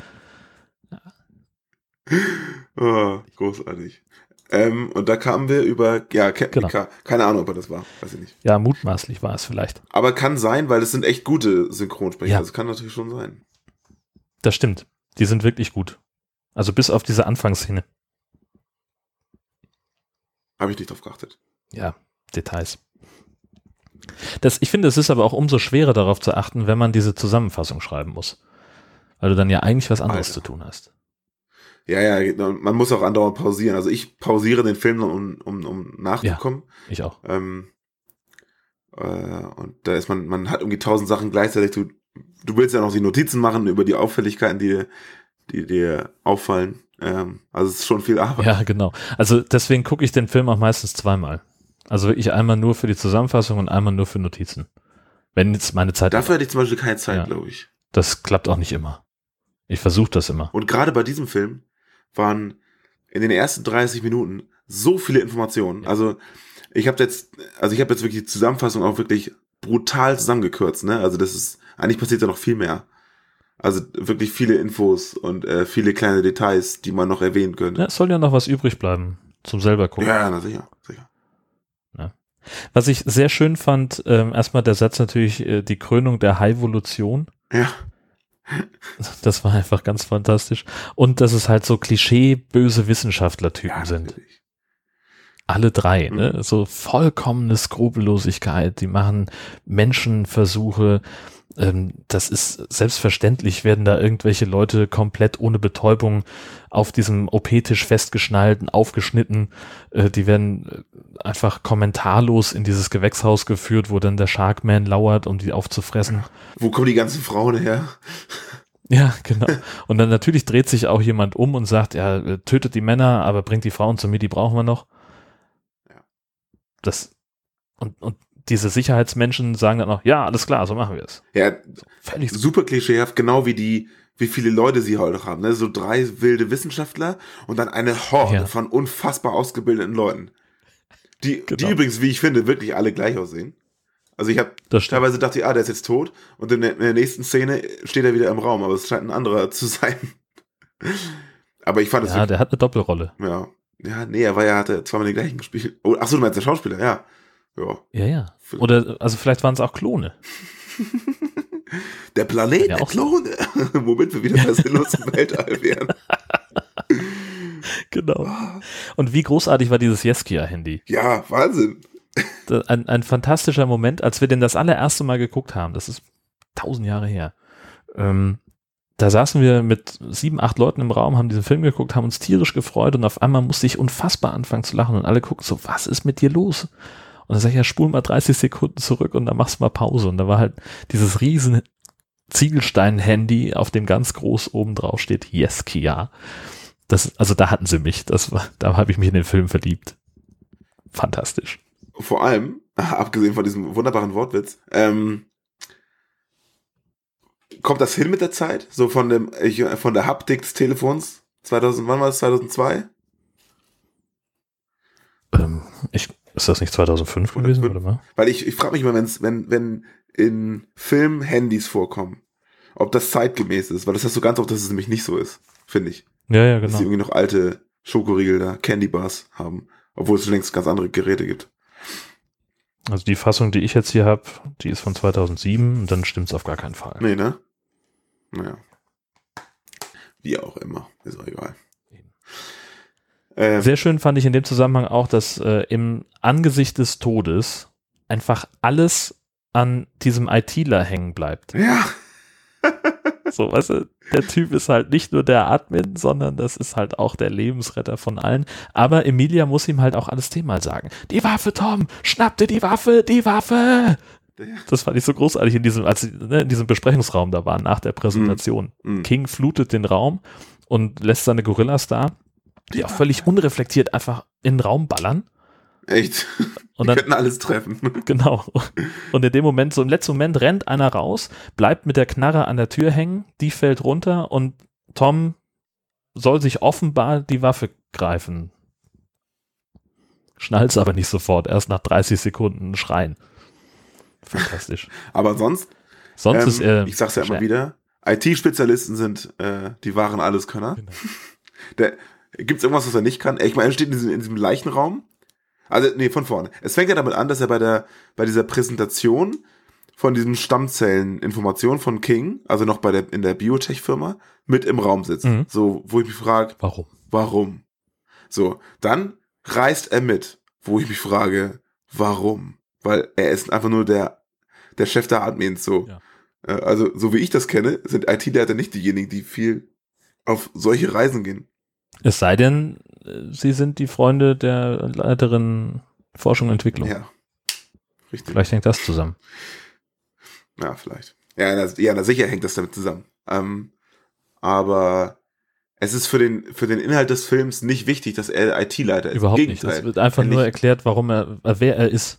Oh, großartig. Ähm, und da kamen wir über, ja, Captain Genau. Keine Ahnung, ob er das war. Weiß ich nicht. Ja, mutmaßlich war es vielleicht. Aber kann sein, weil es sind echt gute Synchronsprecher. Ja. Das kann natürlich schon sein. Das stimmt. Die sind wirklich gut. Also bis auf diese Anfangsszene. Habe ich nicht drauf geachtet. Ja, Details. Das, ich finde, es ist aber auch umso schwerer darauf zu achten, wenn man diese Zusammenfassung schreiben muss. Weil du dann ja eigentlich was anderes Alter. zu tun hast. Ja, ja, man muss auch andauernd pausieren. Also ich pausiere den Film, um, um, um nachzukommen. Ich auch. Ähm, äh, und da ist man, man hat irgendwie tausend Sachen gleichzeitig. Du, du willst ja noch die Notizen machen über die Auffälligkeiten, die, die dir auffallen. Ähm, also es ist schon viel Arbeit. Ja, genau. Also deswegen gucke ich den Film auch meistens zweimal. Also wirklich einmal nur für die Zusammenfassung und einmal nur für Notizen. Wenn jetzt meine Zeit. Dafür hatte ich zum Beispiel keine Zeit, Ja. glaube ich. Das klappt auch nicht immer. Ich versuche das immer. Und gerade bei diesem Film waren in den ersten 30 Minuten so viele Informationen. Also ich habe jetzt, also ich habe jetzt wirklich die Zusammenfassung auch wirklich brutal zusammengekürzt. Ne? Also das ist eigentlich passiert da noch viel mehr. Also wirklich viele Infos und äh, viele kleine Details, die man noch erwähnen könnte. Ja, es soll ja noch was übrig bleiben. zum selber gucken. Ja, na sicher, sicher. Was ich sehr schön fand, ähm, erstmal der Satz natürlich, äh, die Krönung der High-Evolution. Ja. Das war einfach ganz fantastisch. Und dass es halt so Klischee böse Wissenschaftler-Typen ja sind. Alle drei, Mhm. ne? So vollkommene Skrupellosigkeit. Die machen Menschenversuche. Ähm, das ist selbstverständlich, werden da irgendwelche Leute komplett ohne Betäubung auf diesem OP-Tisch festgeschnallt und aufgeschnitten. Äh, die werden äh, einfach kommentarlos in dieses Gewächshaus geführt, wo dann der Sharkman lauert, um die aufzufressen. Wo kommen die ganzen Frauen her? Ja, genau. Und dann natürlich dreht sich auch jemand um und sagt, ja, äh, tötet die Männer, aber bringt die Frauen zu mir, die brauchen wir noch. Das, und, und diese Sicherheitsmenschen sagen dann auch, ja, alles klar, so machen wir es. Ja, Völlig super klischeehaft, genau wie die, wie viele Leute sie heute haben. Ne? So drei wilde Wissenschaftler und dann eine Horde Ja. von unfassbar ausgebildeten Leuten. Die, die Genau. übrigens, wie ich finde, wirklich alle gleich aussehen. Also ich habe teilweise dachte, ich, ah, der ist jetzt tot und in der, in der nächsten Szene steht er wieder im Raum, aber es scheint ein anderer zu sein. aber ich fand es Ja, der hat eine Doppelrolle. ja, ja, nee, er war ja, hatte zweimal den gleichen gespielt. Oh, ach so, du meinst der Schauspieler, ja. Ja. Ja, ja. Oder, also vielleicht waren es auch Klone. Der Planet Ja, der. Klone. Womit wir wieder bei Sinnlos im Weltall wären. Genau. Und wie großartig war dieses Yeskia-Handy? Ja, Wahnsinn. Ein, ein fantastischer Moment, als wir den das allererste Mal geguckt haben. Das ist tausend Jahre her. Ähm, da saßen wir mit sieben, acht Leuten im Raum, haben diesen Film geguckt, haben uns tierisch gefreut und auf einmal musste ich unfassbar anfangen zu lachen und alle gucken so, was ist mit dir los? Und dann sag ich, ja, spul mal 30 Sekunden zurück und dann machst du mal Pause. Und da war halt dieses riesen Ziegelstein-Handy, auf dem ganz groß oben drauf steht Yes, Kia. Das, also da hatten sie mich. Das war, da habe ich mich in den Film verliebt. Fantastisch. Vor allem, abgesehen von diesem wunderbaren Wortwitz, ähm, kommt das hin mit der Zeit? So von dem, ich, von der Haptik des Telefons? 2000, wann war das? 2002? Ähm, ich, ist das nicht 2005 gewesen? Warte mal. Weil ich, ich frage mich mal, wenn's, wenn, wenn in Filmen Handys vorkommen, ob das zeitgemäß ist, weil das hast du ganz oft, dass es nämlich nicht so ist, finde ich. Ja, ja, Dass genau. sie irgendwie noch alte Schokoriegel da, Candy Bars haben, obwohl es längst ganz andere Geräte gibt. Also die Fassung, die ich jetzt hier habe, die ist von 2007 und dann stimmt's auf gar keinen Fall. Nee, ne? Naja. Wie auch immer. Ist auch egal. Ähm, Sehr schön fand ich in dem Zusammenhang auch, dass äh, im Angesicht des Todes einfach alles an diesem ITler hängen bleibt. ja, So, weißt du, der Typ ist halt nicht nur der Admin, sondern das ist halt auch der Lebensretter von allen. Aber Emilia muss ihm halt auch alles zehnmal sagen. Die Waffe, Tom! Schnapp dir die Waffe! Die Waffe! Das fand ich so großartig in diesem, als ne, in diesem Besprechungsraum da waren nach der Präsentation. Mhm. King flutet den Raum und lässt seine Gorillas da, die auch völlig unreflektiert einfach in den Raum ballern. echt. Und Die dann, könnten alles treffen. Genau. Und in dem Moment, so im letzten Moment, rennt einer raus, bleibt mit der Knarre an der Tür hängen, die fällt runter und Tom soll sich offenbar die Waffe greifen. Schnallt's aber nicht sofort, erst nach 30 Sekunden schreien. Fantastisch. Aber sonst, Sonst ähm, ist er. ich sag's ja immer wieder, IT-Spezialisten sind äh, die wahren Alleskönner. Genau. Der, gibt's irgendwas, was er nicht kann? Ich meine, er steht in diesem, in diesem Leichenraum. Also, nee, von vorne. Es fängt ja damit an, dass er bei der, bei dieser Präsentation von diesen Stammzellen-Informationen von King, also noch bei der, in der Biotech-Firma, mit im Raum sitzt. Mhm. So, wo ich mich frage, Warum? warum? So, dann reist er mit, wo ich mich frage, warum? Weil er ist einfach nur der, der Chef der Admins, so. Ja. Äh, Also, so wie ich das kenne, sind IT-Leiter nicht diejenigen, die viel auf solche Reisen gehen. Es sei denn, äh, sie sind die Freunde der Leiterin Forschung und Entwicklung. Ja. Richtig. Vielleicht hängt das zusammen. Ja, vielleicht. Ja, na, ja, na sicher hängt das damit zusammen. Ähm, aber es ist für den, für den Inhalt des Films nicht wichtig, dass er IT-Leiter ist. Überhaupt nicht. Es wird einfach Er nur nicht- erklärt, warum er, äh, wer er ist.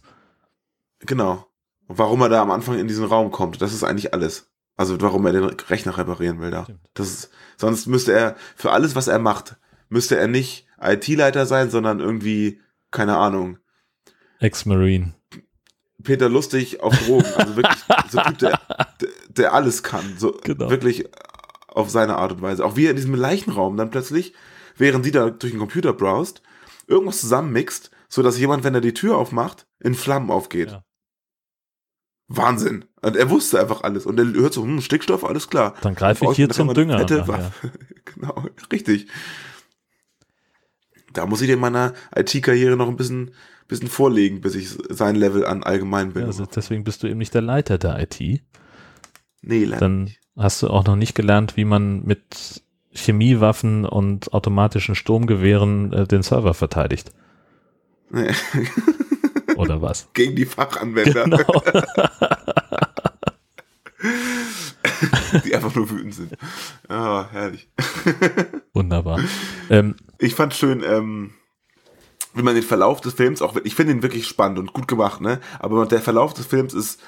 Genau. Und warum er da am Anfang in diesen Raum kommt. Das ist eigentlich alles. Also warum er den Rechner reparieren will da. Stimmt. Das ist, sonst müsste er, für alles, was er macht, müsste er nicht IT-Leiter sein, sondern irgendwie, keine Ahnung, Ex-Marine. Peter Lustig auf Drogen. Also wirklich so ein Typ, der, der, alles kann. So Genau. wirklich auf seine Art und Weise. Auch wie er in diesem Leichenraum dann plötzlich, während sie da durch den Computer browst, irgendwas zusammenmixt, so dass jemand, wenn er die Tür aufmacht, in Flammen aufgeht. Ja. Wahnsinn. Und er wusste einfach alles. Und er hört so, hm, Stickstoff, alles klar. Dann greife ich hier zum er Dünger. nachher. Waffe. genau, richtig. Da muss ich dir in meiner IT-Karriere noch ein bisschen, bisschen vorlegen, bis ich sein Level an allgemein bin. Ja, also deswegen bist du eben nicht der Leiter der IT. nee, leider Dann nicht. hast du auch noch nicht gelernt, wie man mit Chemiewaffen und automatischen Sturmgewehren äh, den Server verteidigt. Nee. Oder was? Gegen die Fachanwender, Genau. die einfach nur wütend sind. Ah, herrlich. Wunderbar. Ähm, Ich fand schön, ähm, wie man den Verlauf des Films auch, ich finde ihn wirklich spannend und gut gemacht, ne? Aber der Verlauf des Films ist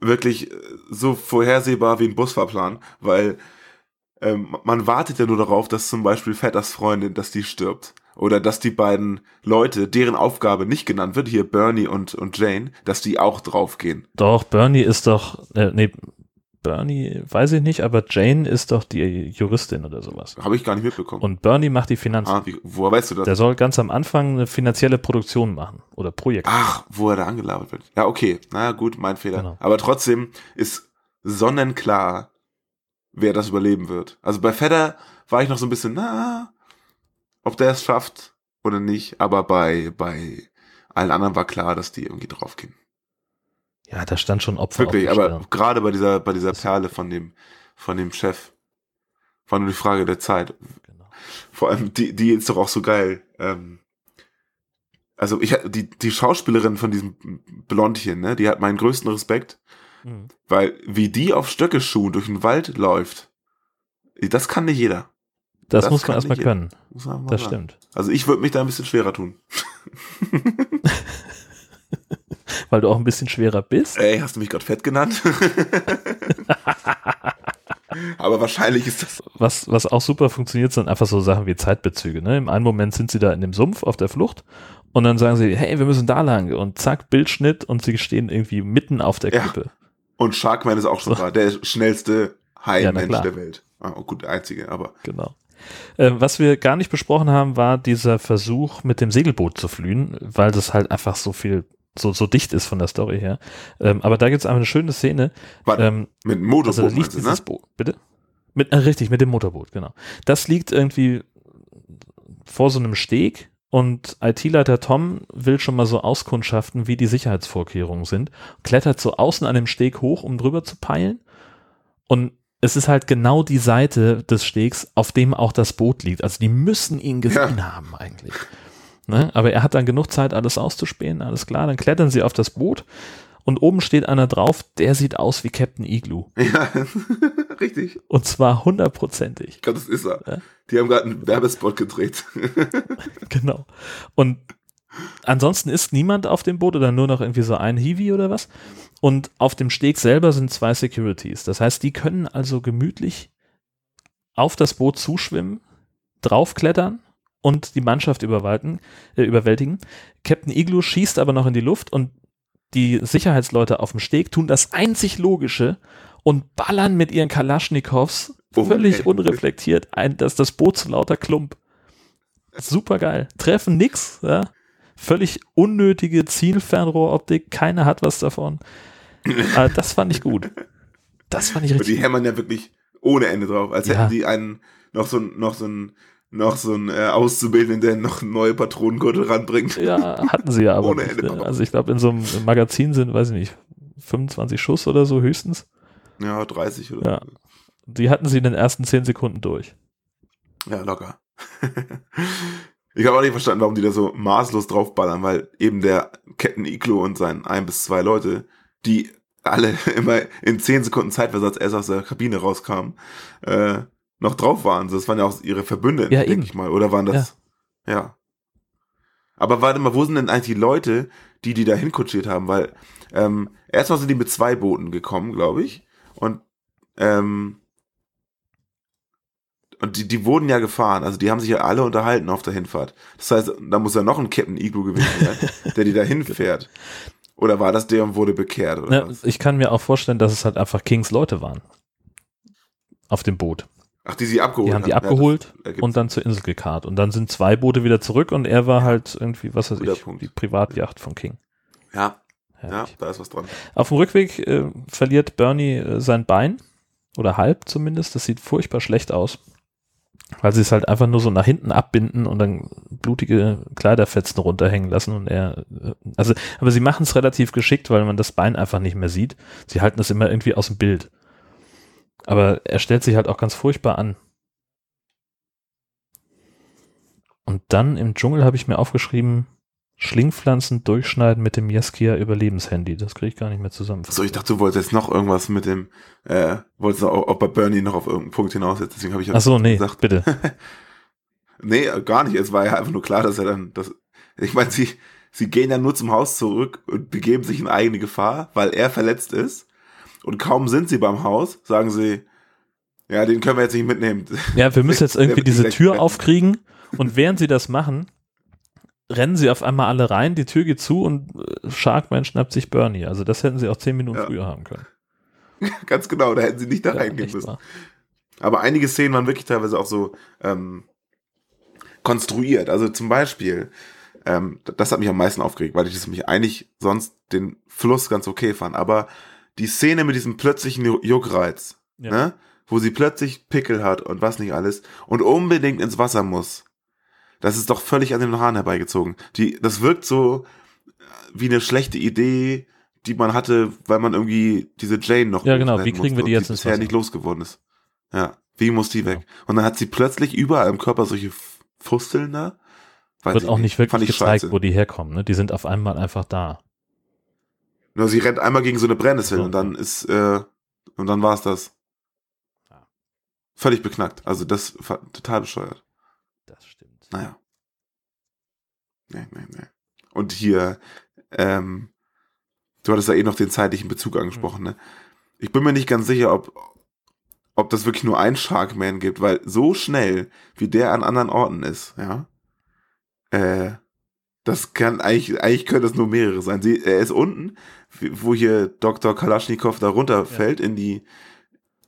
wirklich äh, so vorhersehbar wie ein Busfahrplan, weil ähm, man wartet ja nur darauf, dass zum Beispiel Vetters Freundin, dass die stirbt. Oder dass die beiden Leute, deren Aufgabe nicht genannt wird, hier Bernie und, und Jane, dass die auch draufgehen. doch, Bernie ist doch, äh, nee, Bernie, weiß ich nicht, aber Jane ist doch die Juristin oder sowas. Habe ich gar nicht mitbekommen. Und Bernie macht die Finanzen. ah, wie, woher weißt du das? Der soll ganz am Anfang eine finanzielle Produktion machen oder Projekt. Ach, wo er da angelabert wird. Ja, okay. Na gut, mein Fehler. Genau. Aber trotzdem ist sonnenklar, wer das überleben wird. Also bei Fedder war ich noch so ein bisschen, na, ob der es schafft oder nicht. Aber bei, bei allen anderen war klar, dass die irgendwie draufgehen. Ja, da stand schon Opfer Wirklich, aber gerade bei dieser, bei dieser Perle von dem, von dem Chef war nur die Frage der Zeit. Genau. Vor allem, die, die ist doch auch so geil. Ähm, also ich die, die Schauspielerin von diesem Blondchen, ne, die hat meinen größten Respekt, Mhm. weil wie die auf Stöckeschuhen durch den Wald läuft, das kann nicht jeder. Das, das muss man erstmal können. Muss man mal Das sagen. stimmt. Also ich würde mich da ein bisschen schwerer tun. Weil du auch ein bisschen schwerer bist. Ey, hast du mich gerade fett genannt? Aber wahrscheinlich ist das. Was, was auch super funktioniert, sind einfach so Sachen wie Zeitbezüge. Ne? Im einen Moment sind sie da in dem Sumpf auf der Flucht und dann sagen sie, hey, wir müssen da lang und zack, Bildschnitt und sie stehen irgendwie mitten auf der Ja. Klippe. Und Sharkman ist auch schon So. da, der schnellste Ja, Hai-Mensch klar. der Welt. Ah, oh, gut, der einzige, aber. Genau. Äh, was wir gar nicht besprochen haben, war dieser Versuch, mit dem Segelboot zu fliehen, weil das halt einfach so viel, so, so dicht ist von der Story her. Ähm, aber da gibt es einfach eine schöne Szene. Warte, Ähm, mit dem also Motorboot, liegt meinst du, dieses ne? Boot, bitte? Mit, äh, richtig, mit dem Motorboot, genau. Das liegt irgendwie vor so einem Steg und IT-Leiter Tom will schon mal so auskundschaften, wie die Sicherheitsvorkehrungen sind, klettert so außen an dem Steg hoch, um drüber zu peilen und es ist halt genau die Seite des Stegs, auf dem auch das Boot liegt. Also die müssen ihn gesehen haben eigentlich. Ne? Aber er hat dann genug Zeit, alles auszuspähen, alles klar. Dann klettern sie auf das Boot und oben steht einer drauf, der sieht aus wie Captain Igloo. Ja, richtig. Und zwar hundertprozentig. Ich glaube, das ist er. Ja. Die haben gerade einen Werbespot gedreht. Genau. Und ansonsten ist niemand auf dem Boot oder nur noch irgendwie so ein Hiwi oder was. Und auf dem Steg selber sind zwei Securities. Das heißt, die können also gemütlich auf das Boot zuschwimmen, draufklettern und die Mannschaft überwalten, äh, überwältigen. Captain Igloo schießt aber noch in die Luft und die Sicherheitsleute auf dem Steg tun das einzig Logische und ballern mit ihren Kalaschnikows Oh, völlig ey. unreflektiert ein, dass das Boot zu lauter Klump. Super geil. Treffen nix, ja. Völlig unnötige Zielfernrohroptik, keiner hat was davon. Aber das fand ich gut. Das fand ich Und richtig die hämmern ja wirklich ohne Ende drauf, als Ja. hätten die einen noch so noch so ein, noch so ein äh, Auszubildenden, der noch neue Patronengürtel ranbringt. Ja, hatten sie ja aber Ohne. Ende. Also ich glaube, in so einem Magazin sind, weiß ich nicht, 25 Schuss oder so höchstens. Ja, 30 oder Ja. Die hatten sie in den ersten 10 Sekunden durch. Ja, locker. ich habe auch nicht verstanden, warum die da so maßlos draufballern, weil eben der Captain Iglo und sein ein bis zwei Leute, die alle immer in 10 Sekunden Zeitversatz erst aus der Kabine rauskamen, äh, noch drauf waren. Das waren ja auch ihre Verbündeten, Ja, denke ich mal. Oder waren das? Ja. Aber warte mal, wo sind denn eigentlich die Leute, die die da hinkutschiert haben? Weil ähm, erstmal sind die mit zwei Booten gekommen, glaube ich. Und ähm, und die, die wurden ja gefahren, also die haben sich ja alle unterhalten auf der Hinfahrt. Das heißt, da muss ja noch ein Captain Igloo gewesen sein, der die da hinfährt. Oder war das der und wurde bekehrt? Oder Ja, ich kann mir auch vorstellen, dass es halt einfach Kings Leute waren. Auf dem Boot. Ach, die sie abgeholt Die haben die haben. Ja, abgeholt ergibt und dann zur Insel gekarrt. Und dann sind zwei Boote wieder zurück und er war halt irgendwie, was weiß Guter ich, Punkt. die Privatjacht von King. Ja, ja, da ist was dran. Auf dem Rückweg äh, verliert Bernie äh, sein Bein. Oder halb zumindest. Das sieht furchtbar schlecht aus. Weil sie es halt einfach nur so nach hinten abbinden und dann blutige Kleiderfetzen runterhängen lassen und er, äh, also, aber sie machen es relativ geschickt, weil man das Bein einfach nicht mehr sieht. Sie halten es immer irgendwie aus dem Bild. Aber er stellt sich halt auch ganz furchtbar an. Und dann im Dschungel habe ich mir aufgeschrieben, Schlingpflanzen durchschneiden mit dem Yeskia Überlebenshandy. Das kriege ich gar nicht mehr zusammen. So, ich dachte, du wolltest jetzt noch irgendwas mit dem, äh, wolltest auch, auch bei Bernie noch auf irgendeinen Punkt hinaus, jetzt, deswegen habe ich ja Ach so, nee, gesagt. bitte. Nee, gar nicht. Es war ja einfach nur klar, dass er dann, das, ich meine, sie, sie gehen ja nur zum Haus zurück und begeben sich in eigene Gefahr, weil er verletzt ist. Und kaum sind sie beim Haus, sagen sie, ja, den können wir jetzt nicht mitnehmen. Ja, wir müssen jetzt irgendwie diese Tür aufkriegen und während sie das machen, rennen sie auf einmal alle rein, die Tür geht zu und äh, Sharkman schnappt sich Bernie. Also das hätten sie auch zehn Minuten Ja. früher haben können. Ganz genau, da hätten sie nicht da Ja, reingehen müssen. wahr. Aber einige Szenen waren wirklich teilweise auch so ähm, konstruiert. Also zum Beispiel, ähm, das hat mich am meisten aufgeregt, weil ich das mich eigentlich sonst den Fluss ganz okay fand. Aber die Szene mit diesem plötzlichen Ju- Juckreiz, Ja. ne? wo sie plötzlich Pickel hat und was nicht alles und unbedingt ins Wasser muss. Das ist doch völlig an den Haaren herbeigezogen. Die, das wirkt so äh, wie eine schlechte Idee, die man hatte, weil man irgendwie diese Jane noch Ja, genau. Wie kriegen wir die jetzt ins bisher Wasser? nicht losgeworden ist. Ja, wie muss die weg? Und dann hat sie plötzlich überall im Körper solche Fusteln da. Weiß Wird auch nicht Fand wirklich ich gezeigt, scheiße. wo die herkommen. Ne? Die sind auf einmal einfach da. Nur sie rennt einmal gegen so eine Brennnessel So. und dann ist, äh, und dann war's das. Ja. Völlig beknackt. Also das war total bescheuert. Das stimmt. Naja. Nee, nee, nee. Und hier, ähm, du hattest ja eh noch den zeitlichen Bezug angesprochen, ne? Ich bin mir nicht ganz sicher, ob, ob das wirklich nur ein Sharkman gibt, weil so schnell, wie der an anderen Orten ist, ja, äh, das kann eigentlich, eigentlich können das nur mehrere sein. Sie, er ist unten, wo hier Dr. Kalaschnikow da runterfällt in die,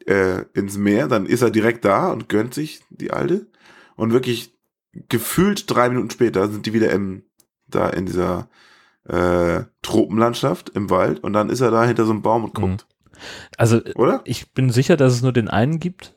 äh, ins Meer, dann ist er direkt da und gönnt sich die Alte. Und wirklich gefühlt drei Minuten später sind die wieder im, da in dieser äh, Tropenlandschaft im Wald und dann ist er da hinter so einem Baum und guckt, Also oder? ich bin sicher, dass es nur den einen gibt,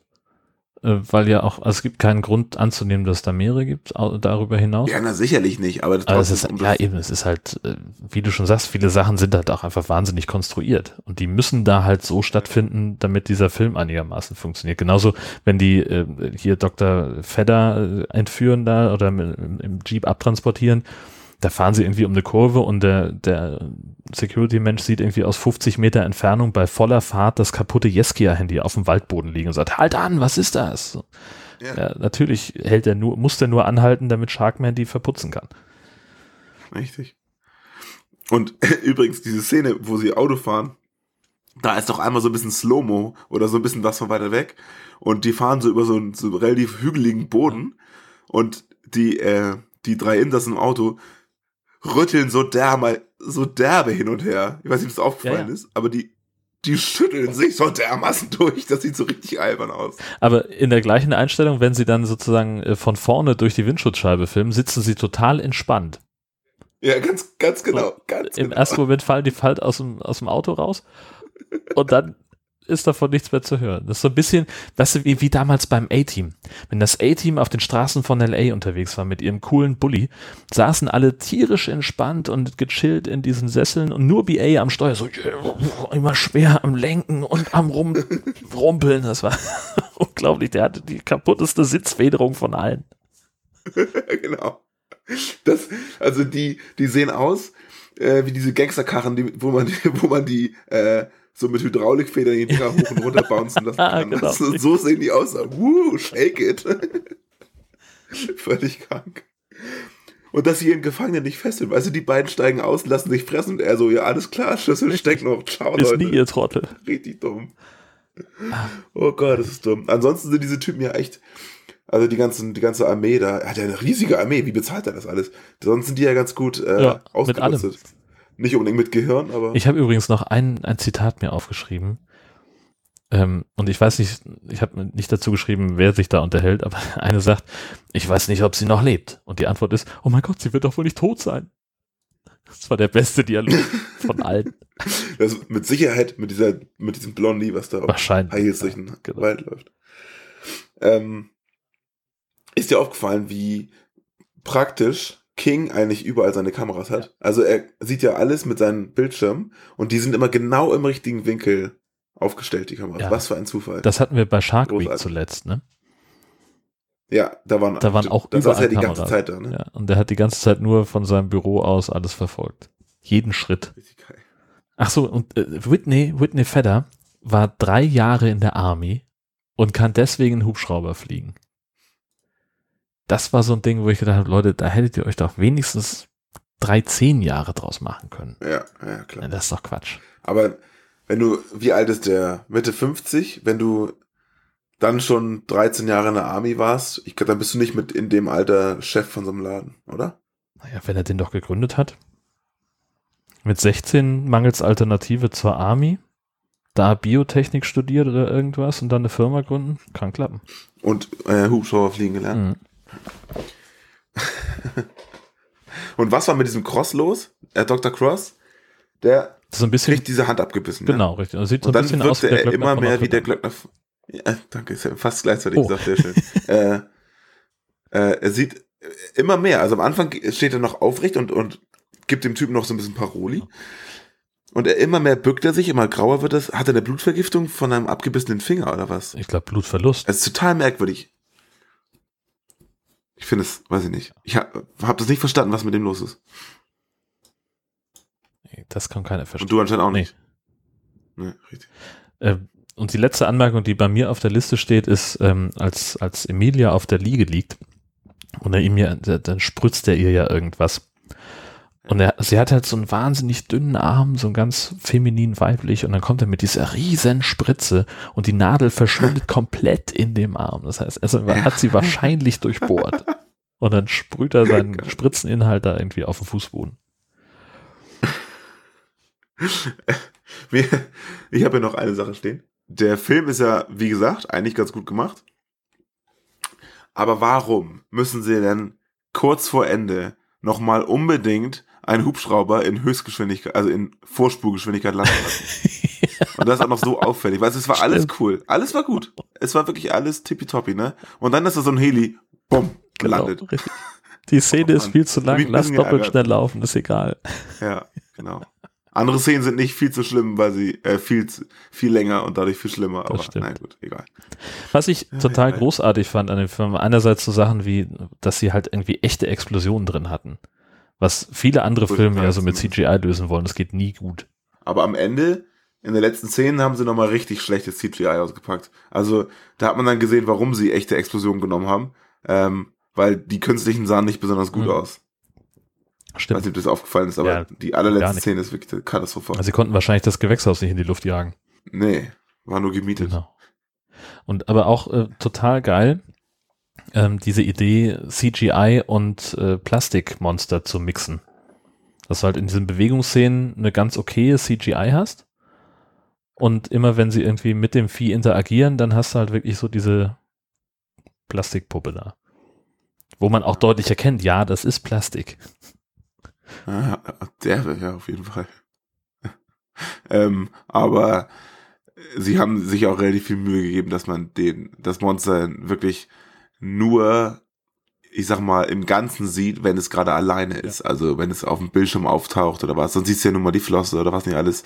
weil ja auch, also es gibt keinen Grund anzunehmen, dass es da mehrere gibt, darüber hinaus. Ja, na sicherlich nicht, aber Aber es ist, um ja das- eben, es ist halt, äh, wie du schon sagst, viele Sachen sind halt auch einfach wahnsinnig konstruiert. Und die müssen da halt so stattfinden, damit dieser Film einigermaßen funktioniert. Genauso, wenn die äh, hier Dr. Fedder äh, entführen da oder im Jeep abtransportieren, da fahren sie irgendwie um eine Kurve und der, der Security-Mensch sieht irgendwie aus 50 Meter Entfernung bei voller Fahrt das kaputte Yeskia-Handy auf dem Waldboden liegen und sagt, halt an, was ist das? Ja. Ja, natürlich hält er nur, muss der nur anhalten, damit Sharkman die verputzen kann. Richtig. Und übrigens, diese Szene, wo sie Auto fahren, da ist doch einmal so ein bisschen Slow-Mo oder so ein bisschen was von weiter weg. Und die fahren so über so einen so relativ hügeligen Boden. Und die, äh, die drei Insassen im Auto rütteln so derbe, so derbe hin und her. Ich weiß nicht, ob es aufgefallen Ja, ja. ist, aber die, die schütteln sich so dermaßen durch. Das sieht so richtig albern aus. Aber in der gleichen Einstellung, wenn sie dann sozusagen äh, von vorne durch die Windschutzscheibe filmen, sitzen sie total entspannt. Ja, ganz, ganz genau. Ganz Im genau. ersten Moment fallen die halt aus dem, aus dem Auto raus und dann ist davon nichts mehr zu hören. Das ist so ein bisschen, weißt wie, wie damals beim A-Team. Wenn das A-Team auf den Straßen von LA unterwegs war mit ihrem coolen Bulli, saßen alle tierisch entspannt und gechillt in diesen Sesseln und nur BA am Steuer, so immer schwer am Lenken und am Rum, Rumpeln. Das war unglaublich. Der hatte die kaputteste Sitzfederung von allen. genau. Das, also die, die sehen aus äh, wie diese Gangsterkarren, die, wo man, wo man die äh, so mit Hydraulikfedern die Dinger hoch und runter bouncen lassen Ah, kann. genau. Das, so sehen die aus. Woo, shake it. Völlig krank. Und dass sie ihren Gefangenen nicht fesseln. Du, die beiden steigen aus, lassen sich fressen und er so, ja, alles klar, Schlüssel steckt noch. Ciao, Bis Leute. nie, ihr Trottel. Richtig dumm. Oh Gott, das ist dumm. Ansonsten sind diese Typen ja echt, also die ganzen, die ganze Armee da, er hat ja eine riesige Armee, wie bezahlt er das alles? Sonst sind die ja ganz gut äh, Ja, mit ausgerüstet. Nicht unbedingt mit Gehirn, aber Ich habe übrigens noch ein, ein Zitat mir aufgeschrieben. Ähm, und ich weiß nicht, ich habe nicht dazu geschrieben, wer sich da unterhält, aber eine sagt, ich weiß nicht, ob sie noch lebt. Und die Antwort ist, oh mein Gott, sie wird doch wohl nicht tot sein. Das war der beste Dialog von allen. Das mit Sicherheit mit dieser, mit diesem Blondie, was da Wahrscheinlich. High Heels durch den genau. Wald läuft. Ähm, ist dir aufgefallen, wie praktisch King eigentlich überall seine Kameras hat? Also er sieht ja alles mit seinen Bildschirmen und die sind immer genau im richtigen Winkel aufgestellt, die Kameras. Ja. Was für ein Zufall. Das hatten wir bei Shark Week Großartig. zuletzt, ne? ja, da waren, Da waren auch das überall saß ja die ganze. Zeit da, ne? Ja, und der hat die ganze Zeit nur von seinem Büro aus alles verfolgt. Jeden Schritt. Richtig geil. Ach so, und äh, Whitney, Whitney Fedder war drei Jahre in der Army und kann deswegen einen Hubschrauber fliegen. Das war so ein Ding, wo ich gedacht habe, Leute, da hättet ihr euch doch wenigstens drei, zehn Jahre draus machen können. Ja, ja, klar. Ja, das ist doch Quatsch. Aber wenn du, wie alt ist der? Mitte 50? Wenn du dann schon 13 Jahre in der Army warst, ich glaube, dann bist du nicht mit in dem Alter Chef von so einem Laden, oder? Naja, wenn er den doch gegründet hat. Mit 16 mangels Alternative zur Army, da Biotechnik studiert oder irgendwas und dann eine Firma gründen, kann klappen. Und äh, Hubschrauber fliegen gelernt. Mhm. Und was war mit diesem Cross los? Äh, Dr. Cross? Der Das ist ein bisschen, kriegt diese Hand abgebissen. ne? genau, richtig. Und sieht so Und ein dann bisschen aus wie der er Glöckner immer mehr wie der. Glöckner. Ja, danke, ist ja fast gleichzeitig Oh. gesagt, sehr schön. äh, äh, er sieht immer mehr. Also am Anfang steht er noch aufrecht und, und gibt dem Typen noch so ein bisschen Paroli. Und er immer mehr bückt er sich, immer grauer wird es. Hat er eine Blutvergiftung von einem abgebissenen Finger oder was? Ich glaube, Blutverlust. Es ist total merkwürdig. Ich finde es, weiß ich nicht. Ich habe hab das nicht verstanden, was mit dem los ist. Das kann keiner Und verstehen. du anscheinend auch Nee. nicht. Nee, richtig. Äh, und die letzte Anmerkung, die bei mir auf der Liste steht, ist, ähm, als, als Emilia auf der Liege liegt und er ihm ja, dann spritzt er ihr ja irgendwas. Und er, sie hat halt so einen wahnsinnig dünnen Arm, so ganz feminin weiblich, und dann kommt er mit dieser riesen Spritze und die Nadel verschwindet komplett in dem Arm. Das heißt, also er hat sie wahrscheinlich durchbohrt. Und dann sprüht er seinen. Spritzeninhalt da irgendwie auf den Fußboden. Ich habe ja noch eine Sache stehen. Der Film ist ja, wie gesagt, eigentlich ganz gut gemacht. Aber warum müssen sie denn kurz vor Ende nochmal unbedingt einen Hubschrauber in Höchstgeschwindigkeit, also in Vorspurgeschwindigkeit landen lassen? Und das ist auch noch so auffällig. Weißt du, es war alles cool. Alles war gut. Es war wirklich alles tippitoppi, ne? Und dann ist da so ein Heli, bumm, gelandet. Genau. Die Szene Oh ist viel zu lang, lass doppelt schnell laufen, ist egal. Ja, genau. Andere Szenen sind nicht viel zu schlimm, weil sie äh, viel, zu, viel länger und dadurch viel schlimmer. Aber stimmt. nein, gut, egal. Was ich total ja. großartig fand an dem Film, einerseits so Sachen wie, dass sie halt irgendwie echte Explosionen drin hatten. Was viele andere Filme ja so mit CGI lösen wollen, das geht nie gut. Aber am Ende, in den letzten Szenen, haben sie nochmal richtig schlechtes CGI ausgepackt. Also, da hat man dann gesehen, warum sie echte Explosionen genommen haben. Ähm, weil die künstlichen sahen nicht besonders gut Mhm. aus. Ich weiß Stimmt. nicht, ob das aufgefallen ist, aber Ja, die allerletzte. Szene ist wirklich katastrophal. Also sie konnten wahrscheinlich das Gewächshaus nicht in die Luft jagen. nee, war nur gemietet. Genau. Und aber auch äh, total geil, ähm, diese Idee, CGI und äh, Plastikmonster zu mixen. Dass du halt in diesen Bewegungsszenen eine ganz okaye CGI hast. Und immer wenn sie irgendwie mit dem Vieh interagieren, dann hast du halt wirklich so diese Plastikpuppe da. Wo man auch deutlich erkennt, ja, das ist Plastik. Ah, der wäre ja auf jeden Fall. ähm, aber sie haben sich auch relativ viel Mühe gegeben, dass man den, das Monster wirklich nur, ich sag mal, im Ganzen sieht, wenn es gerade alleine ist. Also wenn es auf dem Bildschirm auftaucht oder was. Sonst siehst du ja nur mal die Flosse oder was nicht alles.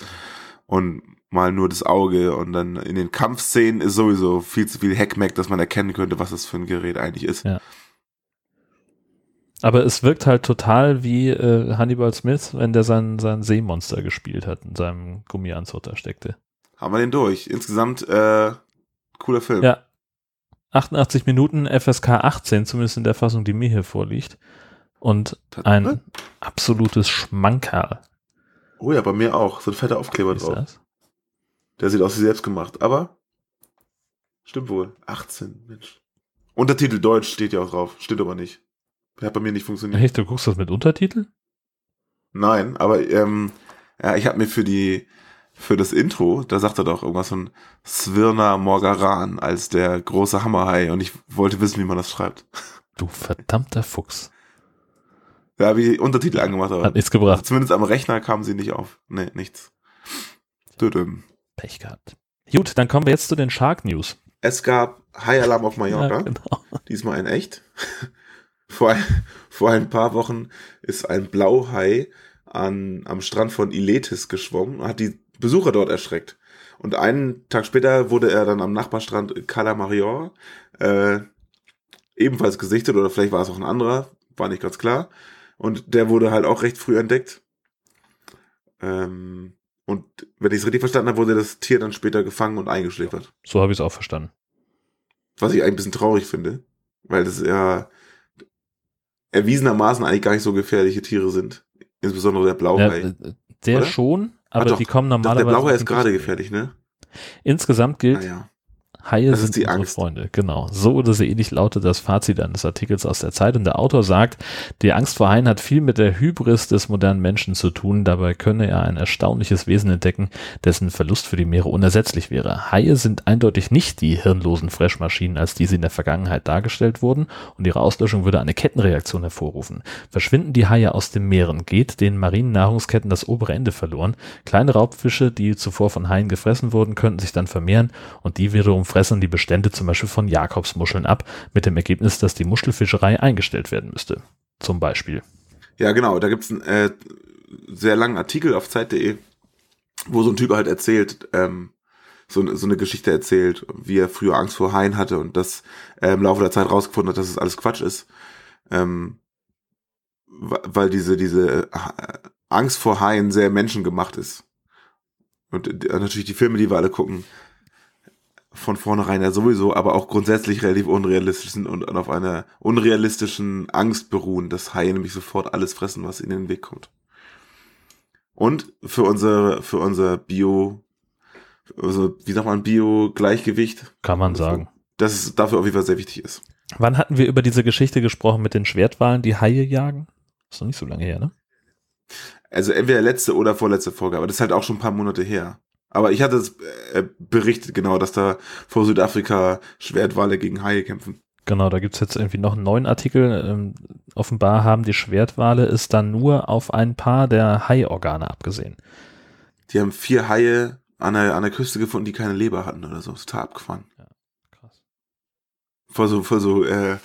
Und mal nur das Auge. Und dann in den Kampfszenen ist sowieso viel zu viel Hackmack, dass man erkennen könnte, was das für ein Gerät eigentlich ist. Ja. Aber es wirkt halt total wie äh, Hannibal Smith, wenn der sein, sein Seemonster gespielt hat, in seinem Gummianzug da steckte. Haben wir den durch. Insgesamt, äh, cooler Film. Ja. 88 Minuten FSK 18, zumindest in der Fassung, die mir hier vorliegt. Und ein absolutes Schmankerl. Oh ja, bei mir auch. So ein fetter Aufkleber drauf. das? Der sieht aus wie selbst gemacht. Aber stimmt wohl. 18, Mensch. Untertitel Deutsch steht ja auch drauf. Stimmt aber nicht. Hat bei mir nicht funktioniert. Echt, du guckst das mit Untertitel? Nein, aber ähm, ja, ich habe mir für die für das Intro, da sagt er doch irgendwas von Svirna Morgaran als der große Hammerhai und ich wollte wissen, wie man das schreibt. Du verdammter Fuchs. Da habe ich Untertitel angemacht, aber Hat nichts gebracht. zumindest am Rechner kamen sie nicht auf. Nee, nichts. Tudum. Pech gehabt. Gut, dann kommen wir jetzt zu den Shark News. Es gab High Alarm auf Mallorca, Ja, genau. diesmal in echt. Vor, ein- vor ein paar Wochen ist ein Blauhai an, am Strand von Iletis geschwommen und hat die Besucher dort erschreckt. Und einen Tag später wurde er dann am Nachbarstrand Cala Marior äh, ebenfalls gesichtet, oder vielleicht war es auch ein anderer, war nicht ganz klar. Und der wurde halt auch recht früh entdeckt. Ähm, und wenn ich es richtig verstanden habe, wurde das Tier dann später gefangen und eingeschläfert. So habe ich es auch verstanden. Was ich eigentlich ein bisschen traurig finde, weil das ja erwiesenermaßen eigentlich gar nicht so gefährliche Tiere sind. Insbesondere der Ja, Blauhai. äh, der Oder? schon, aber Ah, doch. die kommen normalerweise. der aus ist gerade gefährlich, ne? Insgesamt gilt, Naja. Haie Das sind die unsere Angst. Freunde. Genau. So oder so ähnlich lautet das Fazit eines Artikels aus der Zeit. Und der Autor sagt, die Angst vor Haien hat viel mit der Hybris des modernen Menschen zu tun. Dabei könne er ein erstaunliches Wesen entdecken, dessen Verlust für die Meere unersetzlich wäre. Haie sind eindeutig nicht die hirnlosen Freshmaschinen, als die sie in der Vergangenheit dargestellt wurden. Und ihre Auslöschung würde eine Kettenreaktion hervorrufen. Verschwinden die Haie aus den Meeren, geht den marinen Nahrungsketten das obere Ende verloren. Kleine Raubfische, die zuvor von Haien gefressen wurden, könnten sich dann vermehren und die wiederum fressen die Bestände zum Beispiel von Jakobsmuscheln ab, mit dem Ergebnis, dass die Muschelfischerei eingestellt werden müsste. Zum Beispiel. Ja, genau. Da gibt's einen äh, sehr langen Artikel auf Zeit.de, wo so ein Typ halt erzählt, ähm, so, so eine Geschichte erzählt, wie er früher Angst vor Haien hatte und das äh, im Laufe der Zeit rausgefunden hat, dass es alles Quatsch ist. Ähm, weil diese, diese äh, Angst vor Haien sehr menschengemacht ist. Und äh, natürlich die Filme, die wir alle gucken, von vornherein ja sowieso, aber auch grundsätzlich relativ unrealistisch sind und auf einer unrealistischen Angst beruhen, dass Haie nämlich sofort alles fressen, was ihnen in den Weg kommt. Und für unser, für unser Bio, also, wie sagt man, Bio-Gleichgewicht, Kann man sagen. dass es dafür auf jeden Fall sehr wichtig ist. Wann hatten wir über diese Geschichte gesprochen mit den Schwertwalen, die Haie jagen? Ist noch nicht so lange her, ne? Also entweder letzte oder vorletzte Folge, aber das ist halt auch schon ein paar Monate her. Aber ich hatte es äh, berichtet, genau, dass da vor Südafrika Schwertwale gegen Haie kämpfen. Genau, da gibt's jetzt irgendwie noch einen neuen Artikel. Ähm, offenbar haben die Schwertwale es dann nur auf ein paar der Haiorgane abgesehen. Die haben vier Haie an der, an der Küste gefunden, die keine Leber hatten oder so. Total abgefahren. Krass. Vor so, vor so äh,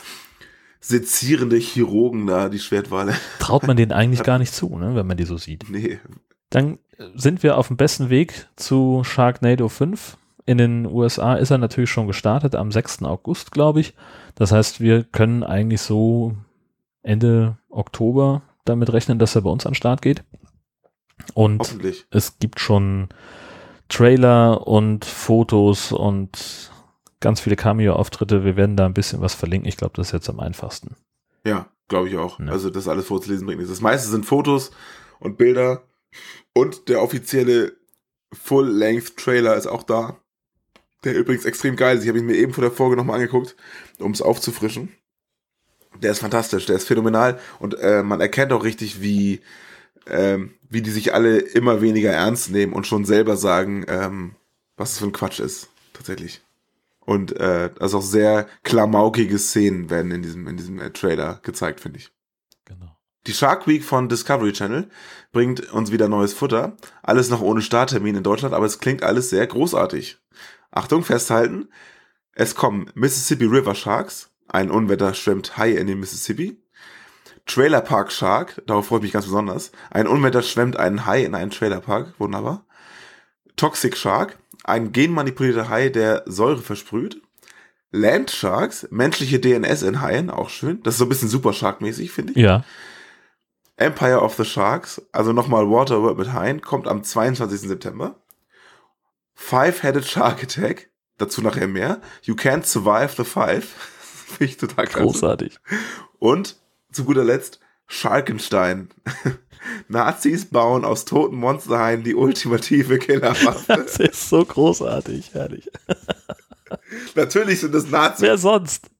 sezierende Chirurgen da, die Schwertwale. Traut man denen eigentlich gar nicht zu, ne, wenn man die so sieht. Nee. Dann sind wir auf dem besten Weg zu Sharknado 5. In den USA ist er natürlich schon gestartet, am 6. August, glaube ich. Das heißt, wir können eigentlich so Ende Oktober damit rechnen, dass er bei uns an den Start geht. Und es gibt schon Trailer und Fotos und ganz viele Cameo-Auftritte. Wir werden da ein bisschen was verlinken. Ich glaube, das ist jetzt am einfachsten. Ja, glaube ich auch. Ja. Also das alles vorzulesen bringt nichts. Das meiste sind Fotos und Bilder und der offizielle Full-Length-Trailer ist auch da. Der übrigens extrem geil ist. Ich habe ihn mir eben vor der Folge nochmal angeguckt, um es aufzufrischen. Der ist fantastisch, der ist phänomenal und äh, man erkennt auch richtig, wie, ähm, wie die sich alle immer weniger ernst nehmen und schon selber sagen, ähm, was es für ein Quatsch ist, tatsächlich. Und äh, also auch sehr klamaukige Szenen werden in diesem, in diesem äh, Trailer gezeigt, finde ich. Die Shark Week von Discovery Channel bringt uns wieder neues Futter. Alles noch ohne Starttermin in Deutschland, aber es klingt alles sehr großartig. Achtung, festhalten. Es kommen Mississippi River Sharks. Ein Unwetter schwemmt Hai in den Mississippi. Trailer Park Shark, darauf freue ich mich ganz besonders. Ein Unwetter schwemmt einen Hai in einen Trailer Park, wunderbar. Toxic Shark, ein genmanipulierter Hai, der Säure versprüht. Land Sharks, menschliche DNS in Haien, auch schön. Das ist so ein bisschen Super Shark-mäßig, finde ich. Ja, Empire of the Sharks, also nochmal Waterworld mit Haien, kommt am 22. September. Five-Headed Shark Attack, dazu nachher mehr. You can't survive the five. Finde ich total krass. großartig. Und zu guter Letzt Sharkenstein. Nazis bauen aus toten Monsterhaien die ultimative Killerwaffe. Das ist so großartig, herrlich. Natürlich sind das Nazis. Wer sonst?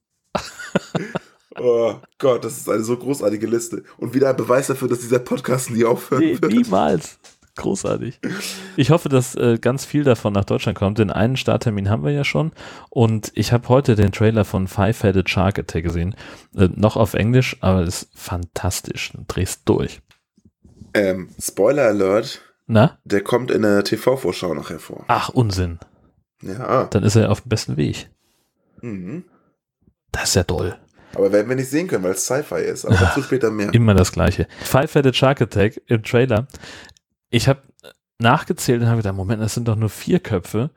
Oh Gott, das ist eine so großartige Liste. Und wieder ein Beweis dafür, dass dieser Podcast nie aufhören Nee, wird. niemals. Großartig. Ich hoffe, dass äh, ganz viel davon nach Deutschland kommt. Den einen Starttermin haben wir ja schon. Und ich habe heute den Trailer von Five-Headed Shark Attack gesehen. Äh, noch auf Englisch, aber ist fantastisch. Du drehst durch. Ähm, Spoiler Alert. Na? Der kommt in der TV-Vorschau nachher vor. Ach, Unsinn. Ja. Dann ist er auf dem besten Weg. Mhm. Das ist ja toll. Aber werden wir nicht sehen können, weil es Sci-Fi ist. Aber dazu später mehr. Immer das gleiche. Five-Headed Shark Attack im Trailer. Ich habe nachgezählt und habe gedacht, Moment, das sind doch nur vier Köpfe.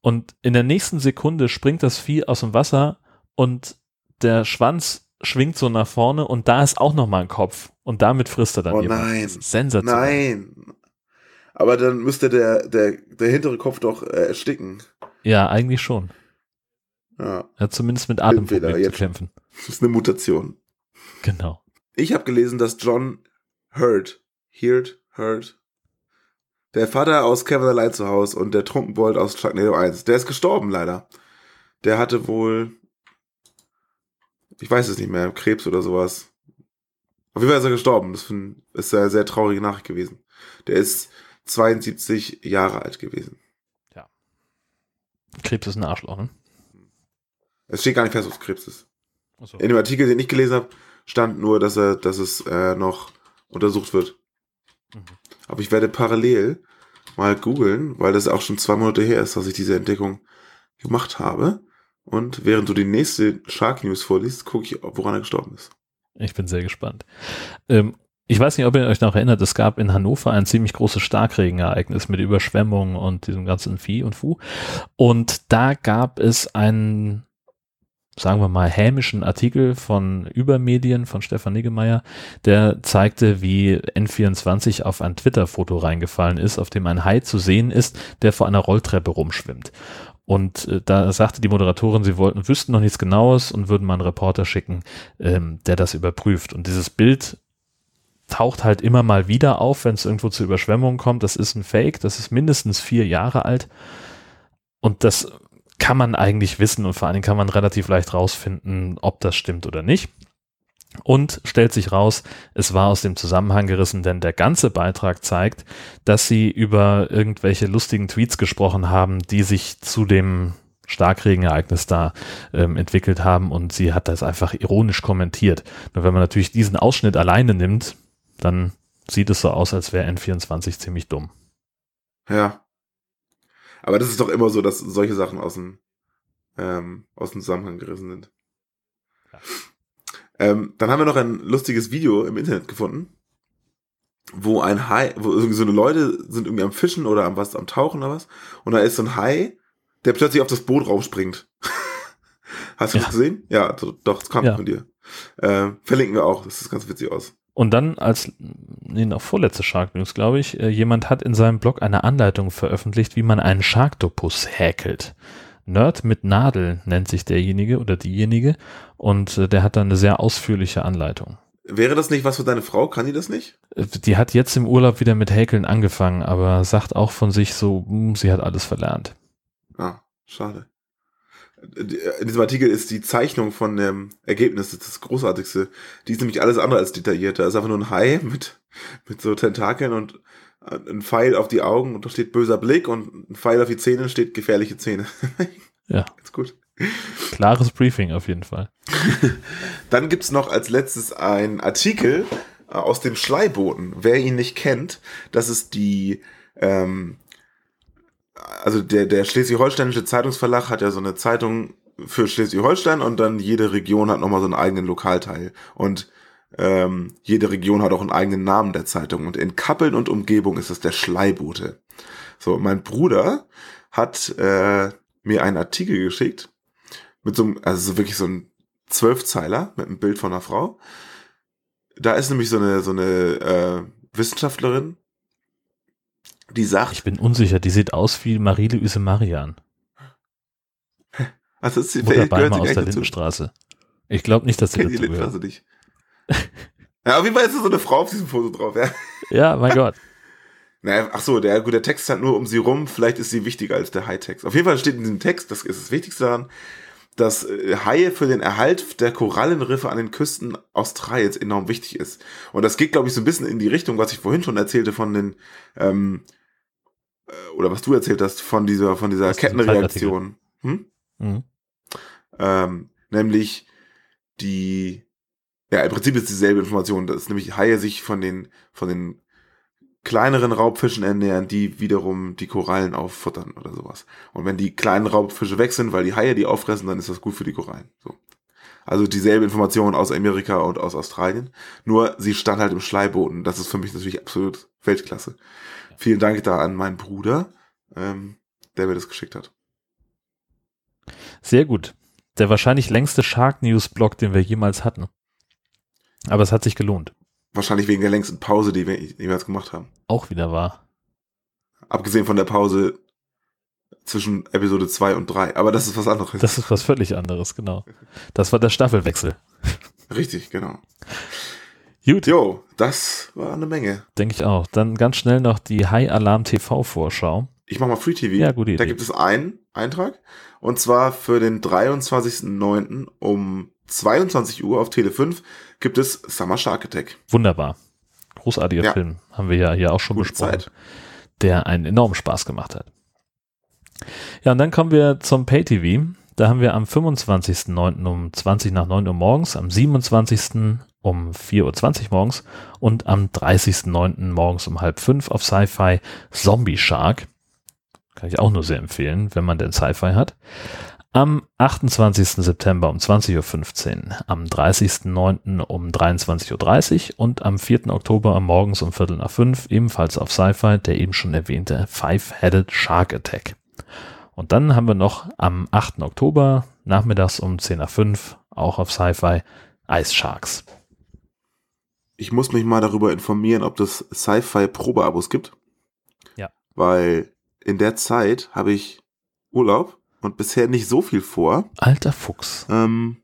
Und in der nächsten Sekunde springt das Vieh aus dem Wasser und der Schwanz schwingt so nach vorne und da ist auch noch mal ein Kopf. Und damit frisst er dann Oh jemand. nein. Sensationell. Nein. Aber dann müsste der, der, der hintere Kopf doch äh, ersticken. Ja, eigentlich schon. Ja, hat zumindest mit Atemproblemen zu kämpfen. Das ist eine Mutation. Genau. Ich habe gelesen, dass John Hurt, Heard, Hurt, der Vater aus Kevin allein zu Hause und der Trunkenbold aus Sharknado 1, der ist gestorben leider. Der hatte wohl, ich weiß es nicht mehr, Krebs oder sowas. Auf jeden Fall ist er gestorben. Das ist eine sehr traurige Nachricht gewesen. Der ist 72 Jahre alt gewesen. Krebs ist ein Arschloch, ne? Es steht gar nicht fest, was Krebs ist. Achso. In dem Artikel, den ich gelesen habe, stand nur, dass er, dass es äh, noch untersucht wird. Mhm. Aber ich werde parallel mal googeln, weil das auch schon zwei Monate her ist, dass ich diese Entdeckung gemacht habe. Und während du die nächste Shark News vorliest, gucke ich, woran er gestorben ist. Ich bin sehr gespannt. Ähm, ich weiß nicht, ob ihr euch noch erinnert, es gab in Hannover ein ziemlich großes Starkregenereignis mit Überschwemmungen und diesem ganzen Vieh und Fu. Und da gab es einen, sagen wir mal, hämischen Artikel von Übermedien von Stefan Niggemeier, der zeigte, wie N24 auf ein Twitter-Foto reingefallen ist, auf dem ein Hai zu sehen ist, der vor einer Rolltreppe rumschwimmt. Und äh, da sagte die Moderatorin, sie wollten, wüssten noch nichts Genaues und würden mal einen Reporter schicken, ähm, der das überprüft. Und dieses Bild taucht halt immer mal wieder auf, wenn es irgendwo zu Überschwemmungen kommt. Das ist ein Fake, das ist mindestens vier Jahre alt. Und das kann man eigentlich wissen und vor allen Dingen kann man relativ leicht rausfinden, ob das stimmt oder nicht. Und stellt sich raus, es war aus dem Zusammenhang gerissen, denn der ganze Beitrag zeigt, dass sie über irgendwelche lustigen Tweets gesprochen haben, die sich zu dem Starkregenereignis da ähm, entwickelt haben und sie hat das einfach ironisch kommentiert. Nur wenn man natürlich diesen Ausschnitt alleine nimmt, dann sieht es so aus, als wäre N24 ziemlich dumm. Ja. Aber das ist doch immer so, dass solche Sachen aus dem, ähm, aus dem Zusammenhang gerissen sind. Ja. Ähm, dann haben wir noch ein lustiges Video im Internet gefunden, wo ein Hai, wo irgendwie so eine Leute sind irgendwie am Fischen oder am was, am Tauchen oder was, und da ist so ein Hai, der plötzlich auf das Boot raufspringt. Hast du Ja. das gesehen? Ja, do- doch, das kam Ja. von dir. Äh, verlinken wir auch, das sieht ganz witzig aus. Und dann als, nee, noch vorletzte Shark News, glaube ich, äh, jemand hat in seinem Blog eine Anleitung veröffentlicht, wie man einen Sharktopus häkelt. Nerd mit Nadel nennt sich derjenige oder diejenige und äh, der hat dann eine sehr ausführliche Anleitung. Wäre das nicht was für deine Frau? Kann die das nicht? Äh, Die hat jetzt im Urlaub wieder mit Häkeln angefangen, aber sagt auch von sich so, hm, sie hat alles verlernt. Ah, schade. In diesem Artikel ist die Zeichnung von dem Ergebnis das, Großartigste. Die ist nämlich alles andere als detailliert. Da ist einfach nur ein Hai mit, mit so Tentakeln und ein Pfeil auf die Augen und da steht böser Blick und ein Pfeil auf die Zähne steht gefährliche Zähne. Ja. Ganz gut. Klares Briefing auf jeden Fall. Dann gibt's noch als letztes ein Artikel äh, aus dem Schleiboten. Wer ihn nicht kennt, das ist die, ähm, also der, der Schleswig-Holsteinische Zeitungsverlag hat ja so eine Zeitung für Schleswig-Holstein und dann jede Region hat nochmal so einen eigenen Lokalteil. Und ähm, jede Region hat auch einen eigenen Namen der Zeitung. Und in Kappeln und Umgebung ist es der Schleibote. So, mein Bruder hat äh, mir einen Artikel geschickt mit so einem, also so wirklich so ein Zwölfzeiler mit einem Bild von einer Frau. Da ist nämlich so eine, so eine äh, Wissenschaftlerin, die sagt, Ich bin unsicher, die sieht aus wie Marie-Louise Marian. also ist sie, Mutter Beimer aus der. Lindenstraße. Ich glaube nicht, dass sie dazu gehört. nicht. ja, auf jeden Fall ist da so eine Frau auf diesem Foto drauf, ja. Ja, mein Gott. Naja, ach so, der, gut, der Text hat nur um sie rum, vielleicht ist sie wichtiger als der High-Text. Auf jeden Fall steht in diesem Text, das ist das Wichtigste daran, dass äh, Haie für den Erhalt der Korallenriffe an den Küsten Australiens enorm wichtig ist. Und das geht, glaube ich, so ein bisschen in die Richtung, was ich vorhin schon erzählte von den, ähm, äh, oder was du erzählt hast, von dieser, von dieser Kettenreaktion. Hm? Mhm. Ähm, nämlich die, ja, im Prinzip ist dieselbe Information, dass nämlich Haie sich von den, von den kleineren Raubfischen ernähren, die wiederum die Korallen auffuttern oder sowas. Und wenn die kleinen Raubfische weg sind, weil die Haie die auffressen, dann ist das gut für die Korallen. So. Also dieselbe Information aus Amerika und aus Australien. Nur sie stand halt im Schleiboden. Das ist für mich natürlich absolut Weltklasse. Vielen Dank da an meinen Bruder, ähm, der mir das geschickt hat. Sehr gut. Der wahrscheinlich längste Shark News Blog, den wir jemals hatten. Aber es hat sich gelohnt. Wahrscheinlich wegen der längsten Pause, die wir jemals gemacht haben. Auch wieder wahr. Abgesehen von der Pause zwischen Episode 2 und 3. Aber das ist was anderes. Das ist was völlig anderes, genau. Das war der Staffelwechsel. Richtig, genau. Gut, Jo, das war eine Menge. denke ich auch. Dann ganz schnell noch die High Alarm TV Vorschau. Ich mach mal Free TV. Ja, gute Da Idee. gibt es einen Eintrag. Und zwar für den 23.09. um 22 Uhr auf Tele 5 gibt es Summer Shark Attack. Wunderbar. Großartiger Ja. Film. Haben wir ja hier auch schon Gute besprochen. Zeit. Der einen enormen Spaß gemacht hat. Ja, und dann kommen wir zum Pay-TV. Da haben wir am 25.09. um 20 nach 9 Uhr morgens, am 27. um 4.20 Uhr morgens und am 30.09. morgens um halb fünf auf Sci-Fi Zombie Shark. Kann ich auch nur sehr empfehlen, wenn man denn Sci-Fi hat. Am 28. September um 20.15 Uhr, am 30.09. um 23.30 Uhr und am 4. Oktober morgens um Viertel nach fünf, ebenfalls auf Sci-Fi, der eben schon erwähnte Five-Headed Shark Attack. Und dann haben wir noch am 8. Oktober, nachmittags um 10 nach 5, auch auf Sci-Fi, Ice Sharks. Ich muss mich mal darüber informieren, ob das Sci-Fi Probeabos gibt. Ja. Weil in der Zeit habe ich Urlaub und bisher nicht so viel vor. Alter Fuchs. Ähm,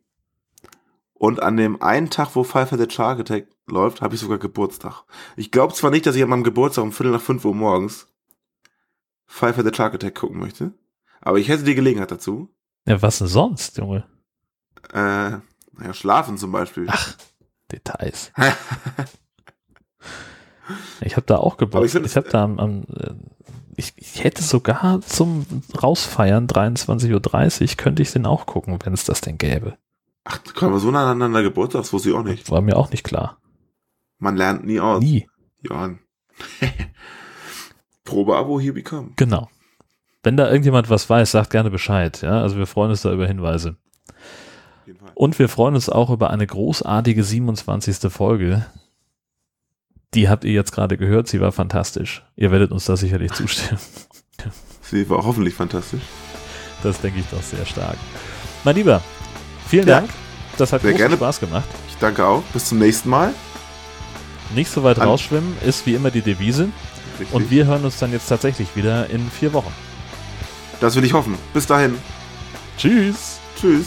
und an dem einen Tag, wo Five the Shark Attack läuft, habe ich sogar Geburtstag. Ich glaube zwar nicht, dass ich an meinem Geburtstag um Viertel nach fünf Uhr morgens Five the Shark Attack gucken möchte. Aber ich hätte die Gelegenheit dazu. Ja, was denn sonst, Junge? Äh, naja, schlafen zum Beispiel. Details. Ich habe da auch Aber ich Ich, habe da am, am äh, ich, ich hätte sogar zum Rausfeiern 23.30 Uhr könnte ich den auch gucken, wenn es das denn gäbe. Ach, können wir so nah aneinander Geburtstag? Das wusste ich auch nicht. War mir auch nicht klar. Man lernt nie aus. Nie. Ja. Probeabo, here we come. Genau. Wenn da irgendjemand was weiß, sagt gerne Bescheid. Ja, also wir freuen uns da über Hinweise. Und wir freuen uns auch über eine großartige 27. Folge. Die habt ihr jetzt gerade gehört. Sie war fantastisch. Ihr werdet uns da sicherlich zustimmen. Sie war hoffentlich fantastisch. Das denke ich doch sehr stark. Mein Lieber, vielen Ja. Dank. Das hat Sehr großen gerne. Spaß gemacht. Ich danke auch. Bis zum nächsten Mal. Nicht so weit An- rausschwimmen ist wie immer die Devise. Richtig. Und wir hören uns dann jetzt tatsächlich wieder in vier Wochen. das will ich hoffen. Bis dahin. Tschüss. Tschüss.